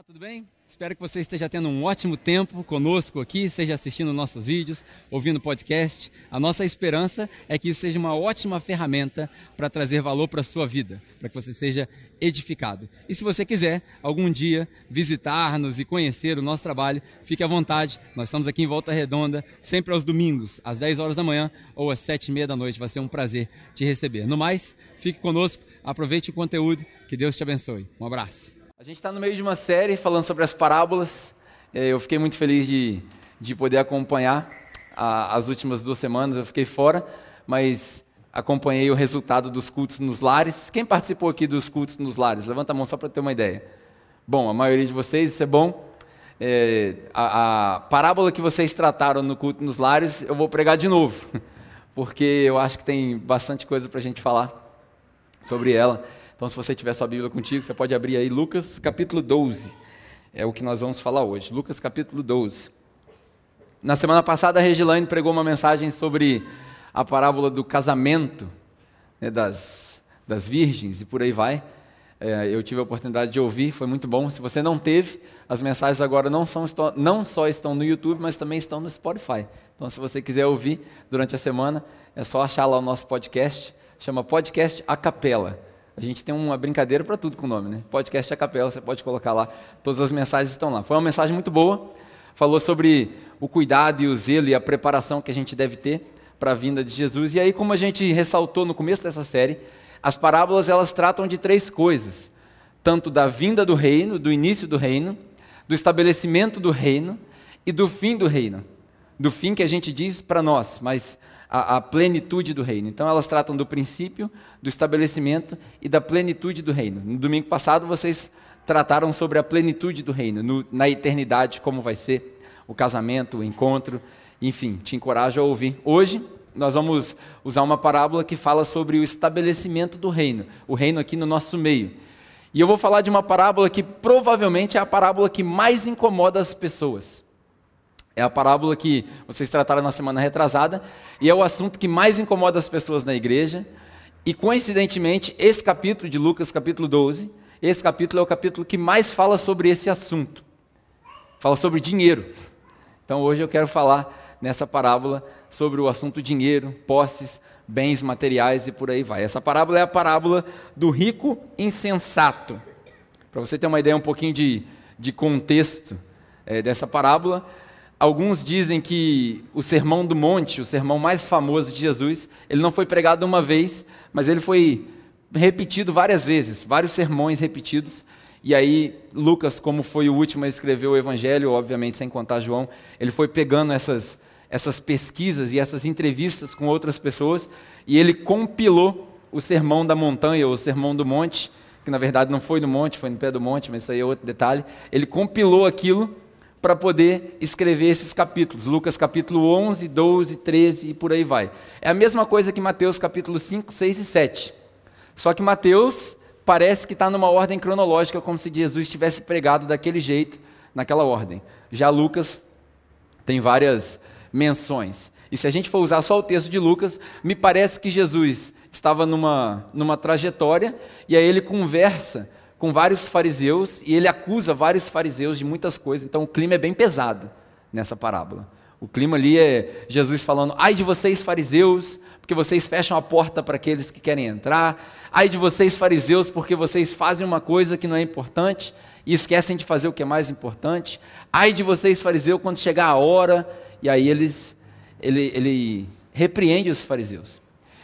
Olá, tudo bem? Espero que você esteja tendo um ótimo tempo conosco aqui, seja assistindo nossos vídeos, ouvindo podcast. A nossa esperança é que isso seja uma ótima ferramenta para trazer valor para a sua vida, para que você seja edificado. E se você quiser algum dia visitar-nos e conhecer o nosso trabalho, fique à vontade. Nós estamos aqui em Volta Redonda, sempre aos domingos, às 10 horas da manhã ou às 7 e meia da noite. Vai ser um prazer te receber. No mais, fique conosco, aproveite o conteúdo, que Deus te abençoe. Um abraço. A gente está no meio de uma série falando sobre as parábolas. É, eu fiquei muito feliz de, de poder acompanhar a, as últimas duas semanas. Eu fiquei fora, mas acompanhei o resultado dos cultos nos lares. Quem participou aqui dos cultos nos lares? Levanta a mão só para ter uma ideia. Bom, a maioria de vocês, isso é bom. É, a, a parábola que vocês trataram no culto nos lares, eu vou pregar de novo, porque eu acho que tem bastante coisa para a gente falar sobre ela. Então, se você tiver sua Bíblia contigo, você pode abrir aí Lucas capítulo 12. É o que nós vamos falar hoje. Lucas capítulo 12. Na semana passada, a Regilane pregou uma mensagem sobre a parábola do casamento né, das, das virgens e por aí vai. É, eu tive a oportunidade de ouvir, foi muito bom. Se você não teve, as mensagens agora não, são, não só estão no YouTube, mas também estão no Spotify. Então, se você quiser ouvir durante a semana, é só achar lá o nosso podcast, chama Podcast A Capela. A gente tem uma brincadeira para tudo com o nome, né? Podcast a capela, você pode colocar lá, todas as mensagens estão lá. Foi uma mensagem muito boa, falou sobre o cuidado e o zelo e a preparação que a gente deve ter para a vinda de Jesus. E aí, como a gente ressaltou no começo dessa série, as parábolas elas tratam de três coisas: tanto da vinda do reino, do início do reino, do estabelecimento do reino e do fim do reino. Do fim que a gente diz para nós, mas a, a, plenitude do reino. Então, elas tratam do princípio, do estabelecimento e da plenitude do reino. No domingo passado, vocês trataram sobre a plenitude do reino, no, na eternidade, como vai ser o casamento, o encontro, enfim, te encorajo a ouvir. Hoje, nós vamos usar uma parábola que fala sobre o estabelecimento do reino, o reino aqui no nosso meio. E eu vou falar de uma parábola que provavelmente é a parábola que mais incomoda as pessoas. É a parábola que vocês trataram na semana retrasada e é o assunto que mais incomoda as pessoas na igreja. E coincidentemente, esse capítulo de Lucas, capítulo 12, esse capítulo é o capítulo que mais fala sobre esse assunto. Fala sobre dinheiro. Então hoje eu quero falar nessa parábola sobre o assunto dinheiro, posses, bens materiais e por aí vai. Essa parábola é a parábola do rico insensato. Para você ter uma ideia um pouquinho de, de contexto é, dessa parábola, Alguns dizem que o Sermão do Monte, o sermão mais famoso de Jesus, ele não foi pregado uma vez, mas ele foi repetido várias vezes, vários sermões repetidos. E aí, Lucas, como foi o último a escrever o Evangelho, obviamente sem contar João, ele foi pegando essas, essas pesquisas e essas entrevistas com outras pessoas, e ele compilou o Sermão da Montanha, ou o Sermão do Monte, que na verdade não foi no monte, foi no pé do monte, mas isso aí é outro detalhe. Ele compilou aquilo para poder escrever esses capítulos. Lucas capítulo 11, 12, 13 e por aí vai. É a mesma coisa que Mateus capítulo 5, 6 e 7. Só que Mateus parece que está numa ordem cronológica, como se Jesus tivesse pregado daquele jeito, naquela ordem. Já Lucas tem várias menções. E se a gente for usar só o texto de Lucas, me parece que Jesus estava numa, numa trajetória e aí ele conversa com vários fariseus e ele acusa vários fariseus de muitas coisas. Então o clima é bem pesado nessa parábola. O clima ali é Jesus falando: ai de vocês, fariseus, porque vocês fecham a porta para aqueles que querem entrar. Ai de vocês, fariseus, porque vocês fazem uma coisa que não é importante e esquecem de fazer o que é mais importante. Ai de vocês, fariseus, quando chegar a hora. E aí eles, ele, ele repreende os fariseus.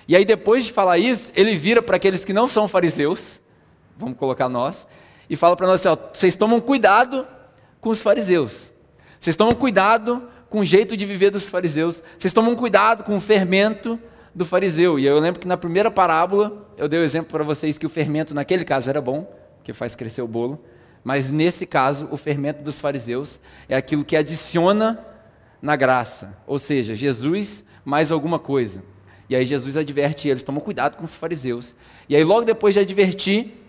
E aí, depois de falar isso, ele vira para aqueles que não são fariseus vamos colocar nós, e fala para nós assim: ó, vocês tomam cuidado com os fariseus, vocês tomam cuidado com o jeito de viver dos fariseus, vocês tomam cuidado com o fermento do fariseu. E eu lembro que na primeira parábola eu dei o exemplo para vocês que o fermento naquele caso era bom, que faz crescer o bolo, mas nesse caso o fermento dos fariseus é aquilo que adiciona na graça, ou seja, Jesus mais alguma coisa. E aí Jesus adverte eles, tomam cuidado com os fariseus. E aí logo depois de advertir,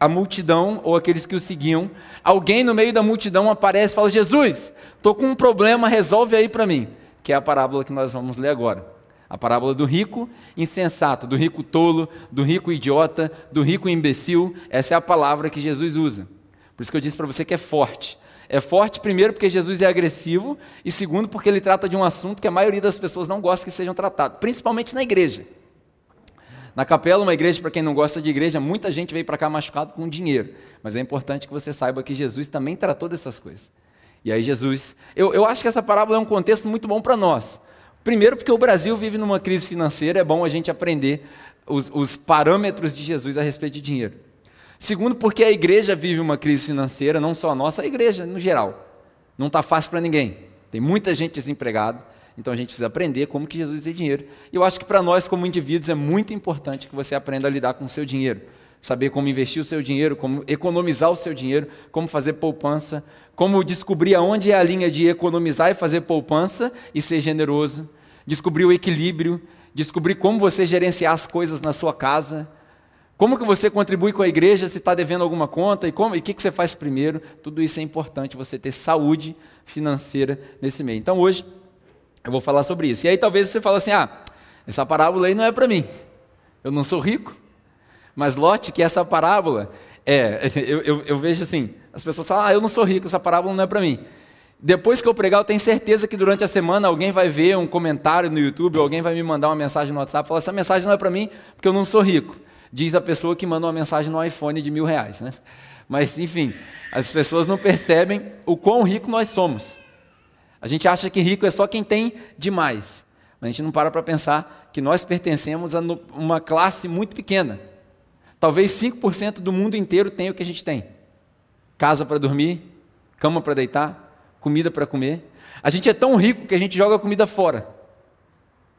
a multidão ou aqueles que o seguiam, alguém no meio da multidão aparece e fala: Jesus, estou com um problema, resolve aí para mim. Que é a parábola que nós vamos ler agora. A parábola do rico insensato, do rico tolo, do rico idiota, do rico imbecil. Essa é a palavra que Jesus usa. Por isso que eu disse para você que é forte. É forte, primeiro, porque Jesus é agressivo, e segundo, porque ele trata de um assunto que a maioria das pessoas não gosta que sejam tratados, principalmente na igreja. Na capela, uma igreja, para quem não gosta de igreja, muita gente veio para cá machucado com dinheiro. Mas é importante que você saiba que Jesus também tratou dessas coisas. E aí, Jesus. Eu, eu acho que essa parábola é um contexto muito bom para nós. Primeiro, porque o Brasil vive numa crise financeira, é bom a gente aprender os, os parâmetros de Jesus a respeito de dinheiro. Segundo, porque a igreja vive uma crise financeira, não só a nossa, a igreja no geral. Não está fácil para ninguém. Tem muita gente desempregada, então a gente precisa aprender como que Jesus usa dinheiro. E eu acho que para nós, como indivíduos, é muito importante que você aprenda a lidar com o seu dinheiro. Saber como investir o seu dinheiro, como economizar o seu dinheiro, como fazer poupança, como descobrir aonde é a linha de economizar e fazer poupança e ser generoso, descobrir o equilíbrio, descobrir como você gerenciar as coisas na sua casa, como que você contribui com a igreja se está devendo alguma conta? E como e o que, que você faz primeiro? Tudo isso é importante, você ter saúde financeira nesse meio. Então hoje eu vou falar sobre isso. E aí talvez você fale assim, ah, essa parábola aí não é para mim. Eu não sou rico. Mas lote que essa parábola é, eu, eu, eu vejo assim, as pessoas falam, ah, eu não sou rico, essa parábola não é para mim. Depois que eu pregar, eu tenho certeza que durante a semana alguém vai ver um comentário no YouTube, ou alguém vai me mandar uma mensagem no WhatsApp, falar, essa mensagem não é para mim, porque eu não sou rico diz a pessoa que manda uma mensagem no iPhone de mil reais. Né? Mas, enfim, as pessoas não percebem o quão rico nós somos. A gente acha que rico é só quem tem demais. Mas a gente não para para pensar que nós pertencemos a uma classe muito pequena. Talvez 5% do mundo inteiro tenha o que a gente tem: casa para dormir, cama para deitar, comida para comer. A gente é tão rico que a gente joga a comida fora.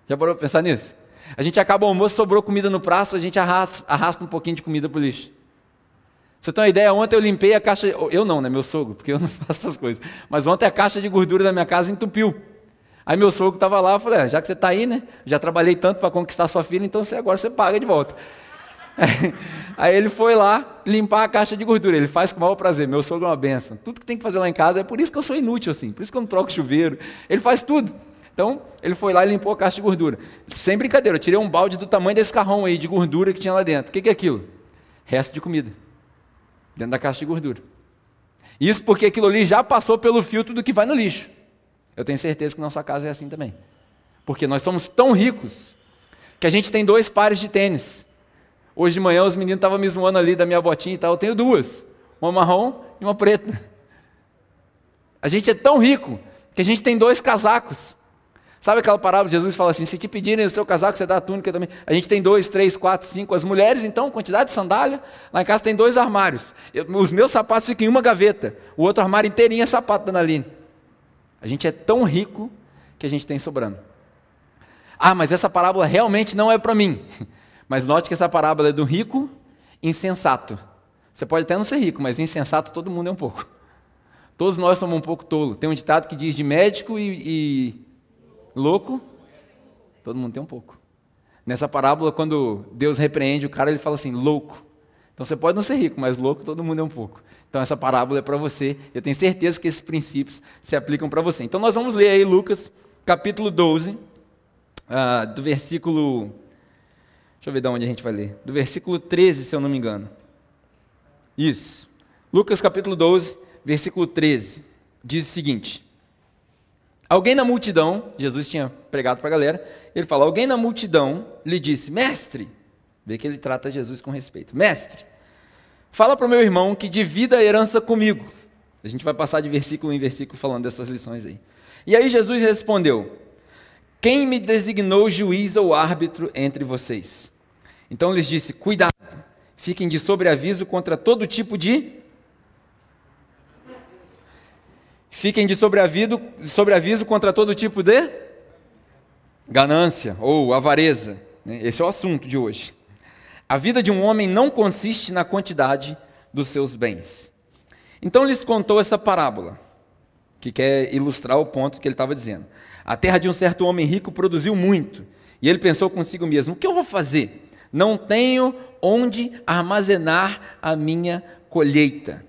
Já parou para pensar nisso? A gente acaba o almoço, sobrou comida no prato, a gente arrasta, arrasta um pouquinho de comida para o lixo. Você tem uma ideia? Ontem eu limpei a caixa. Eu não, né? Meu sogro, porque eu não faço essas coisas. Mas ontem a caixa de gordura da minha casa entupiu. Aí meu sogro estava lá, eu falei: ah, já que você está aí, né? Já trabalhei tanto para conquistar sua filha, então você, agora você paga de volta. Aí ele foi lá limpar a caixa de gordura. Ele faz com o maior prazer. Meu sogro é uma benção. Tudo que tem que fazer lá em casa é por isso que eu sou inútil assim. Por isso que eu não troco chuveiro. Ele faz tudo. Então, ele foi lá e limpou a caixa de gordura. Sem brincadeira, eu tirei um balde do tamanho desse carrão aí de gordura que tinha lá dentro. O que é aquilo? Resto de comida. Dentro da caixa de gordura. Isso porque aquilo ali já passou pelo filtro do que vai no lixo. Eu tenho certeza que nossa casa é assim também. Porque nós somos tão ricos que a gente tem dois pares de tênis. Hoje de manhã os meninos estavam me zoando ali da minha botinha e tal. Eu tenho duas: uma marrom e uma preta. A gente é tão rico que a gente tem dois casacos. Sabe aquela parábola? Jesus fala assim: se te pedirem o seu casaco, você dá a túnica também. A gente tem dois, três, quatro, cinco. As mulheres, então, quantidade de sandália. Lá em casa tem dois armários. Eu, os meus sapatos ficam em uma gaveta. O outro armário inteirinho é sapato da Naline. A gente é tão rico que a gente tem sobrando. Ah, mas essa parábola realmente não é para mim. Mas note que essa parábola é do rico insensato. Você pode até não ser rico, mas insensato todo mundo é um pouco. Todos nós somos um pouco tolo. Tem um ditado que diz de médico e, e Louco? Todo mundo tem um pouco. Nessa parábola, quando Deus repreende o cara, ele fala assim: louco. Então você pode não ser rico, mas louco todo mundo é um pouco. Então essa parábola é para você. Eu tenho certeza que esses princípios se aplicam para você. Então nós vamos ler aí Lucas, capítulo 12, uh, ah, do versículo. Deixa eu ver de onde a gente vai ler. Do versículo 13, se eu não me engano. Isso. Lucas capítulo 12, versículo 13. Diz o seguinte: Alguém na multidão, Jesus tinha pregado para a galera, ele fala: Alguém na multidão lhe disse, mestre, vê que ele trata Jesus com respeito, mestre, fala para o meu irmão que divida a herança comigo. A gente vai passar de versículo em versículo falando dessas lições aí. E aí Jesus respondeu: Quem me designou juiz ou árbitro entre vocês? Então lhes disse: Cuidado, fiquem de sobreaviso contra todo tipo de Fiquem de sobreaviso, sobreaviso contra todo tipo de ganância ou avareza. Né? Esse é o assunto de hoje. A vida de um homem não consiste na quantidade dos seus bens. Então lhes contou essa parábola, que quer ilustrar o ponto que ele estava dizendo. A terra de um certo homem rico produziu muito, e ele pensou consigo mesmo: o que eu vou fazer? Não tenho onde armazenar a minha colheita.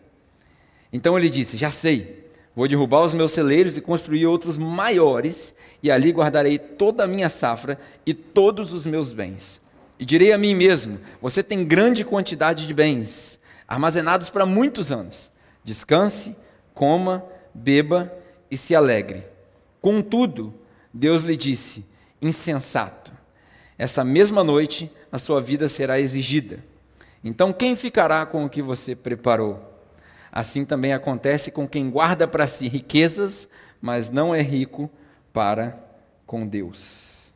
Então ele disse: Já sei Vou derrubar os meus celeiros e construir outros maiores, e ali guardarei toda a minha safra e todos os meus bens. E direi a mim mesmo: Você tem grande quantidade de bens, armazenados para muitos anos. Descanse, coma, beba e se alegre. Contudo, Deus lhe disse: insensato, essa mesma noite a sua vida será exigida. Então, quem ficará com o que você preparou? Assim também acontece com quem guarda para si riquezas, mas não é rico para com Deus.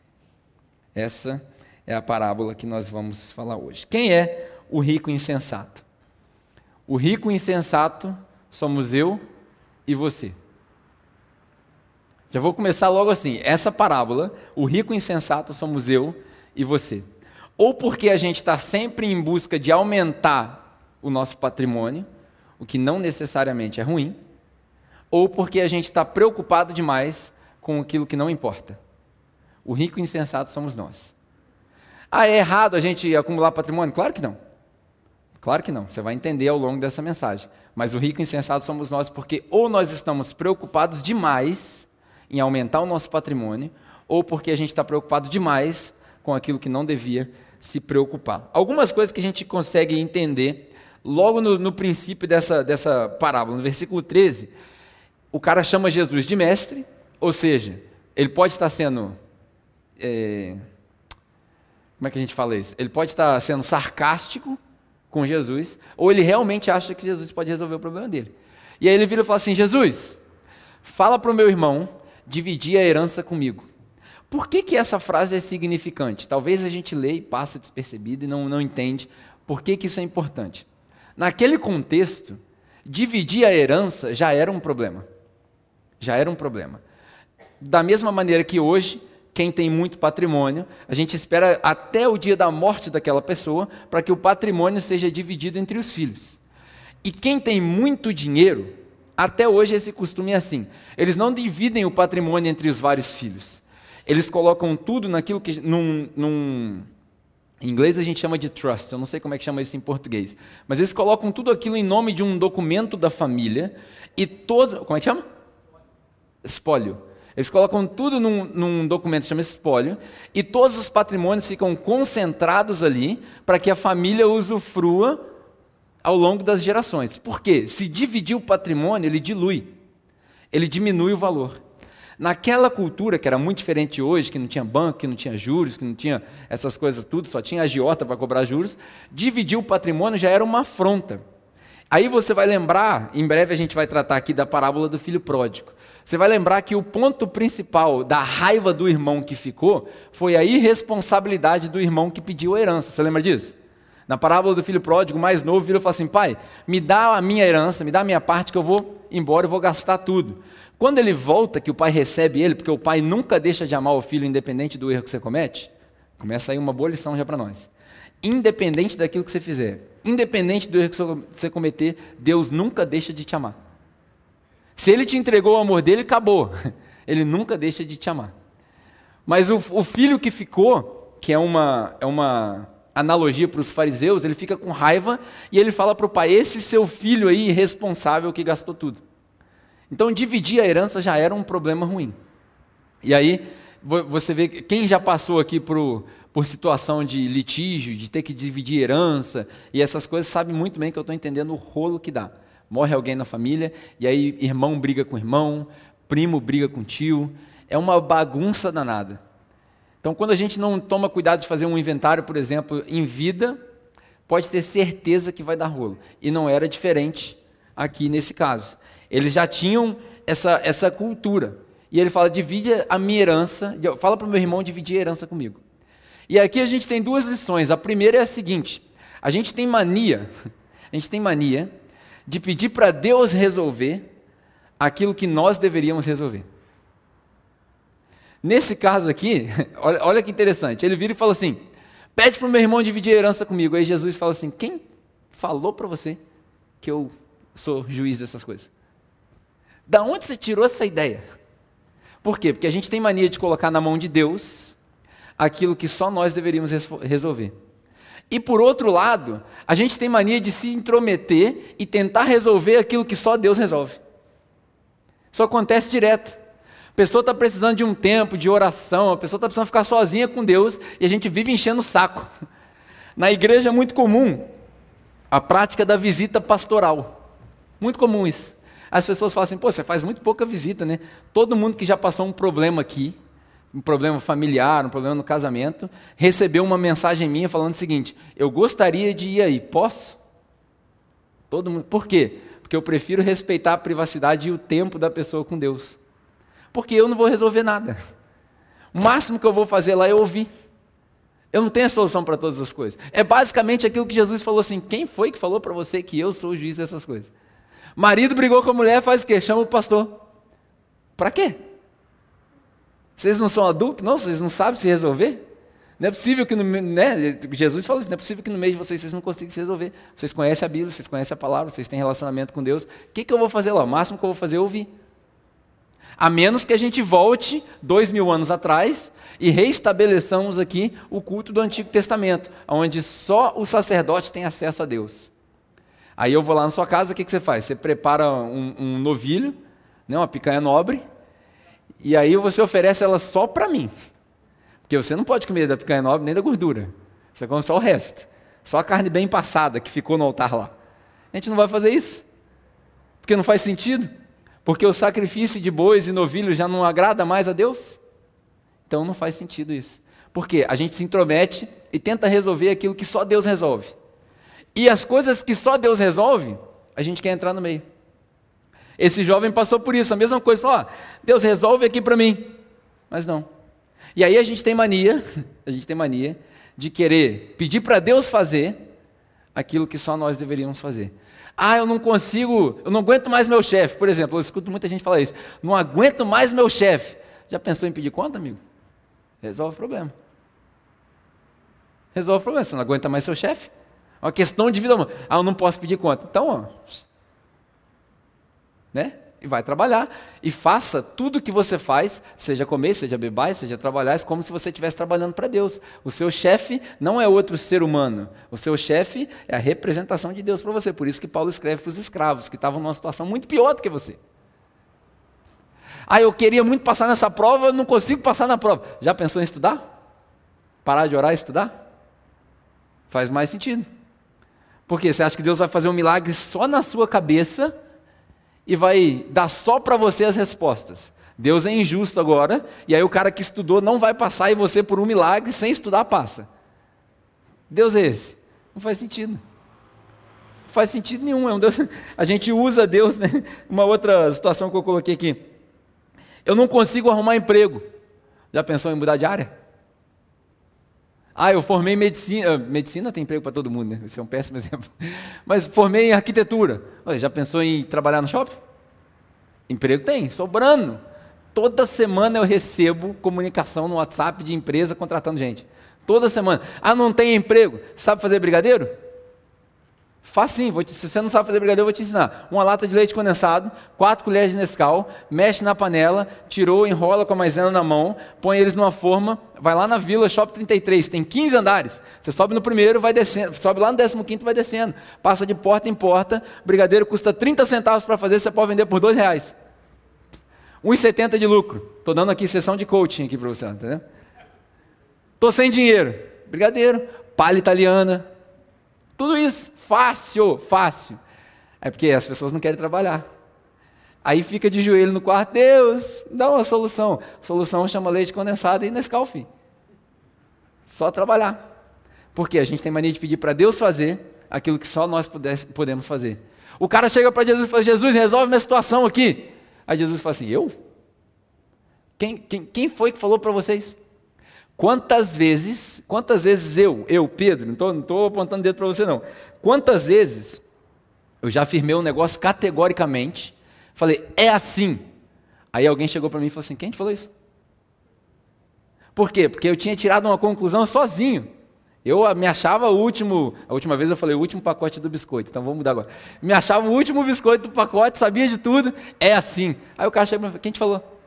Essa é a parábola que nós vamos falar hoje. Quem é o rico insensato? O rico insensato somos eu e você. Já vou começar logo assim. Essa parábola, o rico insensato somos eu e você. Ou porque a gente está sempre em busca de aumentar o nosso patrimônio, o que não necessariamente é ruim, ou porque a gente está preocupado demais com aquilo que não importa. O rico insensato somos nós. Ah, é errado a gente acumular patrimônio? Claro que não. Claro que não. Você vai entender ao longo dessa mensagem. Mas o rico insensato somos nós porque ou nós estamos preocupados demais em aumentar o nosso patrimônio, ou porque a gente está preocupado demais com aquilo que não devia se preocupar. Algumas coisas que a gente consegue entender logo no, no princípio dessa, dessa parábola, no versículo 13, o cara chama Jesus de mestre, ou seja, ele pode estar sendo. É, como é que a gente fala isso? Ele pode estar sendo sarcástico com Jesus, ou ele realmente acha que Jesus pode resolver o problema dele. E aí ele vira e fala assim: Jesus, fala para o meu irmão dividir a herança comigo. Por que, que essa frase é significante? Talvez a gente lê e passa despercebido e não, não entende por que, que isso é importante. Naquele contexto, dividir a herança já era um problema. Já era um problema. Da mesma maneira que hoje, quem tem muito patrimônio, a gente espera até o dia da morte daquela pessoa para que o patrimônio seja dividido entre os filhos. E quem tem muito dinheiro, até hoje esse costume é assim: eles não dividem o patrimônio entre os vários filhos. Eles colocam tudo naquilo que. Num, num, em inglês a gente chama de trust, eu não sei como é que chama isso em português. Mas eles colocam tudo aquilo em nome de um documento da família e todos. Como é que chama? Espólio. Eles colocam tudo num, num documento que chama espólio e todos os patrimônios ficam concentrados ali para que a família usufrua ao longo das gerações. Por quê? Se dividir o patrimônio, ele dilui, ele diminui o valor. Naquela cultura que era muito diferente hoje, que não tinha banco, que não tinha juros, que não tinha essas coisas tudo, só tinha agiota para cobrar juros, dividir o patrimônio já era uma afronta. Aí você vai lembrar, em breve a gente vai tratar aqui da parábola do filho pródigo. Você vai lembrar que o ponto principal da raiva do irmão que ficou foi a irresponsabilidade do irmão que pediu a herança. Você lembra disso? Na parábola do filho pródigo, mais novo, virou e falou assim: Pai, me dá a minha herança, me dá a minha parte que eu vou embora, eu vou gastar tudo. Quando ele volta, que o pai recebe ele, porque o pai nunca deixa de amar o filho, independente do erro que você comete, começa aí uma boa lição já para nós. Independente daquilo que você fizer, independente do erro que você cometer, Deus nunca deixa de te amar. Se ele te entregou o amor dele, acabou. Ele nunca deixa de te amar. Mas o, o filho que ficou, que é uma, é uma analogia para os fariseus, ele fica com raiva e ele fala para o pai: Esse seu filho aí, irresponsável, que gastou tudo. Então, dividir a herança já era um problema ruim. E aí, você vê, quem já passou aqui por, por situação de litígio, de ter que dividir herança e essas coisas, sabe muito bem que eu estou entendendo o rolo que dá. Morre alguém na família, e aí irmão briga com irmão, primo briga com tio. É uma bagunça danada. Então, quando a gente não toma cuidado de fazer um inventário, por exemplo, em vida, pode ter certeza que vai dar rolo. E não era diferente aqui nesse caso. Eles já tinham essa, essa cultura. E ele fala: divide a minha herança, fala para o meu irmão dividir a herança comigo. E aqui a gente tem duas lições. A primeira é a seguinte: a gente tem mania, a gente tem mania de pedir para Deus resolver aquilo que nós deveríamos resolver. Nesse caso aqui, olha, olha que interessante, ele vira e fala assim: pede para o meu irmão dividir a herança comigo. Aí Jesus fala assim: quem falou para você que eu sou juiz dessas coisas? Da onde você tirou essa ideia? Por quê? Porque a gente tem mania de colocar na mão de Deus aquilo que só nós deveríamos resolver. E por outro lado, a gente tem mania de se intrometer e tentar resolver aquilo que só Deus resolve. Isso acontece direto. A pessoa está precisando de um tempo de oração, a pessoa está precisando ficar sozinha com Deus e a gente vive enchendo o saco. Na igreja é muito comum a prática da visita pastoral. Muito comum isso. As pessoas falam assim, pô, você faz muito pouca visita, né? Todo mundo que já passou um problema aqui, um problema familiar, um problema no casamento, recebeu uma mensagem minha falando o seguinte: eu gostaria de ir aí, posso? Todo mundo. Por quê? Porque eu prefiro respeitar a privacidade e o tempo da pessoa com Deus. Porque eu não vou resolver nada. O máximo que eu vou fazer lá é ouvir. Eu não tenho a solução para todas as coisas. É basicamente aquilo que Jesus falou assim: quem foi que falou para você que eu sou o juiz dessas coisas? Marido brigou com a mulher, faz o quê? Chama o pastor. Para quê? Vocês não são adultos? Não, vocês não sabem se resolver? Não é possível que no né, Jesus falou isso, não é possível que no meio de vocês vocês não consigam se resolver. Vocês conhecem a Bíblia, vocês conhecem a palavra, vocês têm relacionamento com Deus. O que, que eu vou fazer lá? O máximo que eu vou fazer é ouvir. A menos que a gente volte dois mil anos atrás e reestabeleçamos aqui o culto do Antigo Testamento, onde só o sacerdote tem acesso a Deus. Aí eu vou lá na sua casa, o que, que você faz? Você prepara um, um novilho, né, uma picanha nobre, e aí você oferece ela só para mim. Porque você não pode comer da picanha nobre nem da gordura. Você come só o resto. Só a carne bem passada que ficou no altar lá. A gente não vai fazer isso. Porque não faz sentido. Porque o sacrifício de bois e novilhos já não agrada mais a Deus. Então não faz sentido isso. Porque a gente se intromete e tenta resolver aquilo que só Deus resolve. E as coisas que só Deus resolve, a gente quer entrar no meio. Esse jovem passou por isso, a mesma coisa, falou: ó, Deus resolve aqui para mim. Mas não. E aí a gente tem mania, a gente tem mania de querer pedir para Deus fazer aquilo que só nós deveríamos fazer. Ah, eu não consigo, eu não aguento mais meu chefe. Por exemplo, eu escuto muita gente falar isso. Não aguento mais meu chefe. Já pensou em pedir conta, amigo? Resolve o problema. Resolve o problema. Você não aguenta mais seu chefe? Uma questão de vida. Ah, eu não posso pedir conta. Então, ó, né? E vai trabalhar. E faça tudo o que você faz, seja comer, seja beber, seja trabalhar, como se você estivesse trabalhando para Deus. O seu chefe não é outro ser humano. O seu chefe é a representação de Deus para você. Por isso que Paulo escreve para os escravos, que estavam numa situação muito pior do que você. Ah, eu queria muito passar nessa prova, não consigo passar na prova. Já pensou em estudar? Parar de orar e estudar? Faz mais sentido. Porque você acha que Deus vai fazer um milagre só na sua cabeça e vai dar só para você as respostas. Deus é injusto agora, e aí o cara que estudou não vai passar e você, por um milagre, sem estudar, passa. Deus é esse? Não faz sentido. Não faz sentido nenhum. É um Deus... A gente usa Deus, né? Uma outra situação que eu coloquei aqui. Eu não consigo arrumar emprego. Já pensou em mudar de área? Ah, eu formei medicina. Medicina tem emprego para todo mundo, né? Esse é um péssimo exemplo. Mas formei em arquitetura. já pensou em trabalhar no shopping? Emprego tem, sobrando. Toda semana eu recebo comunicação no WhatsApp de empresa contratando gente. Toda semana. Ah, não tem emprego? Sabe fazer brigadeiro? Facinho, vou te, se você não sabe fazer brigadeiro, eu vou te ensinar. Uma lata de leite condensado, quatro colheres de Nescau, mexe na panela, tirou, enrola com a maisena na mão, põe eles numa forma, vai lá na Vila Shop 33, tem 15 andares. Você sobe no primeiro, vai descendo, sobe lá no 15 vai descendo. Passa de porta em porta, brigadeiro custa 30 centavos para fazer, você pode vender por dois reais. 1,70 de lucro. Estou dando aqui sessão de coaching aqui para você, entendeu? Estou sem dinheiro. Brigadeiro, palha italiana, tudo isso, fácil, fácil. É porque as pessoas não querem trabalhar. Aí fica de joelho no quarto, Deus, dá uma solução. Solução chama leite condensado e Nescau, Só trabalhar. Porque a gente tem mania de pedir para Deus fazer aquilo que só nós podemos fazer. O cara chega para Jesus e fala, Jesus, resolve minha situação aqui. Aí Jesus fala assim, eu? Quem, quem, quem foi que falou para vocês? Quantas vezes, quantas vezes eu, eu, Pedro, não estou apontando dedo para você não, quantas vezes eu já afirmei um negócio categoricamente, falei, é assim. Aí alguém chegou para mim e falou assim: quem te falou isso? Por quê? Porque eu tinha tirado uma conclusão sozinho. Eu me achava o último, a última vez eu falei o último pacote do biscoito, então vamos mudar agora. Me achava o último biscoito do pacote, sabia de tudo, é assim. Aí o cara chegou e falou: quem te falou?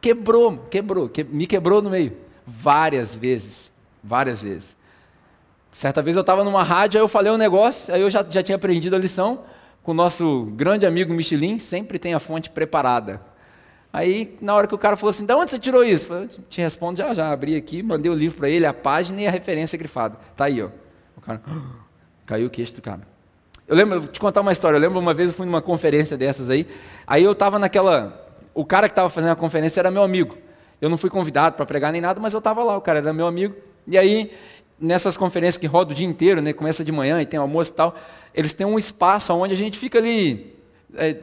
Quebrou, quebrou, que, me quebrou no meio várias vezes, várias vezes. Certa vez eu estava numa rádio, aí eu falei um negócio, aí eu já, já tinha aprendido a lição com o nosso grande amigo Michelin, sempre tem a fonte preparada. Aí, na hora que o cara falou assim, de onde você tirou isso? Eu te respondo já, já, abri aqui, mandei o livro para ele, a página e a referência grifada. Tá aí, ó. O cara, caiu o queixo do cara. Eu lembro, vou te contar uma história. Eu lembro uma vez eu fui numa conferência dessas aí. Aí eu estava naquela. O cara que estava fazendo a conferência era meu amigo. Eu não fui convidado para pregar nem nada, mas eu estava lá. O cara era meu amigo. E aí, nessas conferências que roda o dia inteiro, né? Começa de manhã e tem almoço e tal. Eles têm um espaço onde a gente fica ali. É,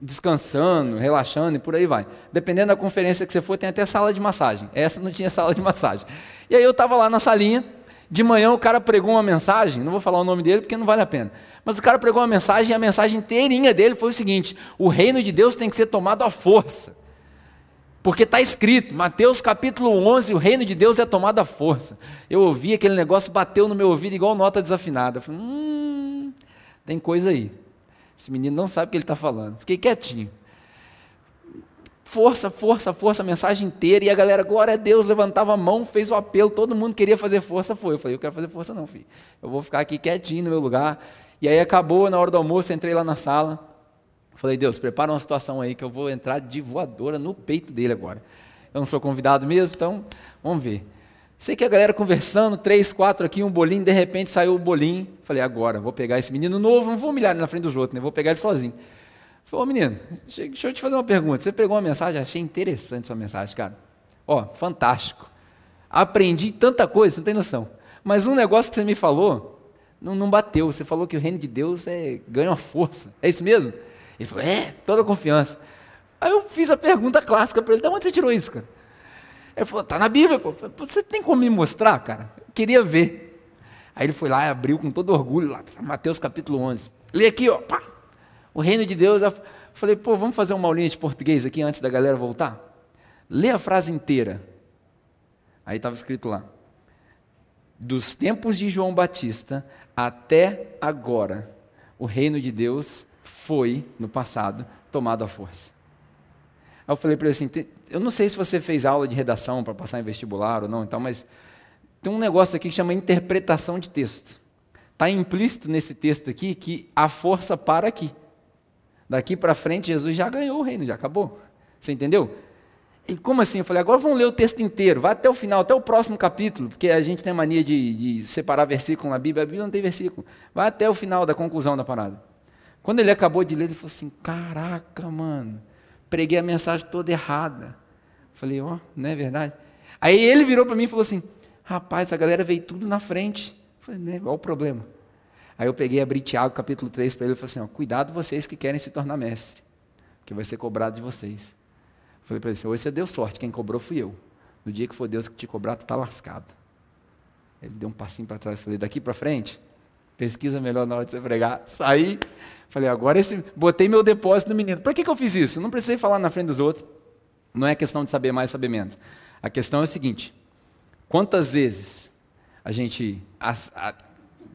descansando, relaxando e por aí vai. Dependendo da conferência que você for, tem até sala de massagem. Essa não tinha sala de massagem. E aí eu estava lá na salinha, de manhã o cara pregou uma mensagem, não vou falar o nome dele porque não vale a pena. Mas o cara pregou uma mensagem e a mensagem inteirinha dele foi o seguinte: o reino de Deus tem que ser tomado à força. Porque está escrito, Mateus capítulo 11, o reino de Deus é tomado à força. Eu ouvi aquele negócio, bateu no meu ouvido igual nota desafinada. Eu falei, hum, tem coisa aí. Esse menino não sabe o que ele está falando. Fiquei quietinho. Força, força, força, a mensagem inteira. E a galera, glória a Deus, levantava a mão, fez o apelo, todo mundo queria fazer força, foi. Eu falei, eu quero fazer força não, filho. Eu vou ficar aqui quietinho no meu lugar. E aí acabou, na hora do almoço, entrei lá na sala. Falei, Deus, prepara uma situação aí que eu vou entrar de voadora no peito dele agora. Eu não sou convidado mesmo, então vamos ver. Sei que a galera conversando, três, quatro aqui, um bolinho, de repente saiu o bolinho. Falei, agora, vou pegar esse menino novo, não vou humilhar ele na frente dos outros, né? vou pegar ele sozinho. Falei, ô menino, deixa eu te fazer uma pergunta. Você pegou uma mensagem, achei interessante sua mensagem, cara. Ó, fantástico. Aprendi tanta coisa, você não tem noção. Mas um negócio que você me falou, não, não bateu. Você falou que o reino de Deus é, ganha uma força. É isso mesmo? Ele falou, é, toda confiança. Aí eu fiz a pergunta clássica para ele, de onde você tirou isso, cara? Ele falou, tá na Bíblia, pô. Você tem como me mostrar, cara? Eu queria ver. Aí ele foi lá e abriu com todo orgulho, lá, Mateus capítulo 11. Lê aqui, ó, pá, o reino de Deus. Eu falei, pô, vamos fazer uma aulinha de português aqui antes da galera voltar? Lê a frase inteira. Aí estava escrito lá. Dos tempos de João Batista até agora, o reino de Deus foi, no passado, tomado à força. Aí eu falei para ele assim: eu não sei se você fez aula de redação para passar em vestibular ou não, então, mas tem um negócio aqui que chama interpretação de texto. Está implícito nesse texto aqui que a força para aqui. Daqui para frente, Jesus já ganhou o reino, já acabou. Você entendeu? E como assim? Eu falei, agora vamos ler o texto inteiro, vai até o final, até o próximo capítulo, porque a gente tem mania de, de separar versículo na Bíblia, a Bíblia não tem versículo. Vai até o final da conclusão da parada. Quando ele acabou de ler, ele falou assim: Caraca, mano, preguei a mensagem toda errada. Falei, ó, oh, não é verdade? Aí ele virou para mim e falou assim: Rapaz, a galera veio tudo na frente. Falei, né, o problema? Aí eu peguei e abri Tiago capítulo 3 para ele e falei assim: ó, cuidado vocês que querem se tornar mestre, que vai ser cobrado de vocês. Falei para ele assim: hoje você deu sorte, quem cobrou fui eu. No dia que for Deus que te cobrar, tu está lascado. Ele deu um passinho para trás, falei: daqui para frente, pesquisa melhor na hora de você pregar. Saí, falei: agora esse, botei meu depósito no menino. Para que, que eu fiz isso? Não precisei falar na frente dos outros. Não é questão de saber mais, saber menos. A questão é o seguinte: quantas vezes a gente a,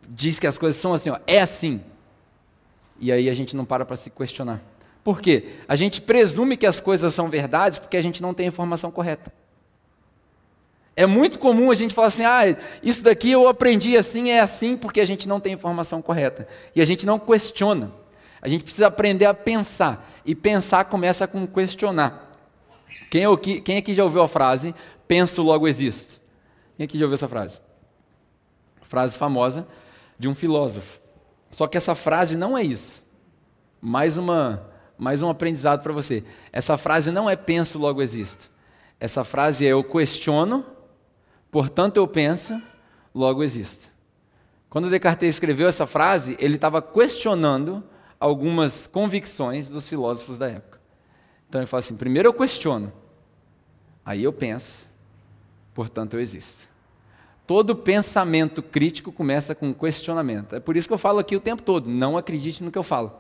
diz que as coisas são assim, ó, é assim. E aí a gente não para para se questionar. Por quê? A gente presume que as coisas são verdades porque a gente não tem a informação correta. É muito comum a gente falar assim: ah, isso daqui eu aprendi assim, é assim, porque a gente não tem informação correta. E a gente não questiona. A gente precisa aprender a pensar. E pensar começa com questionar. Quem é quem aqui já ouviu a frase, penso logo existo? Quem aqui já ouviu essa frase? Frase famosa de um filósofo. Só que essa frase não é isso. Mais, uma, mais um aprendizado para você. Essa frase não é penso, logo existo. Essa frase é eu questiono, portanto eu penso, logo existo. Quando Descartes escreveu essa frase, ele estava questionando algumas convicções dos filósofos da época. Então ele fala assim: primeiro eu questiono, aí eu penso, portanto eu existo. Todo pensamento crítico começa com um questionamento. É por isso que eu falo aqui o tempo todo: não acredite no que eu falo.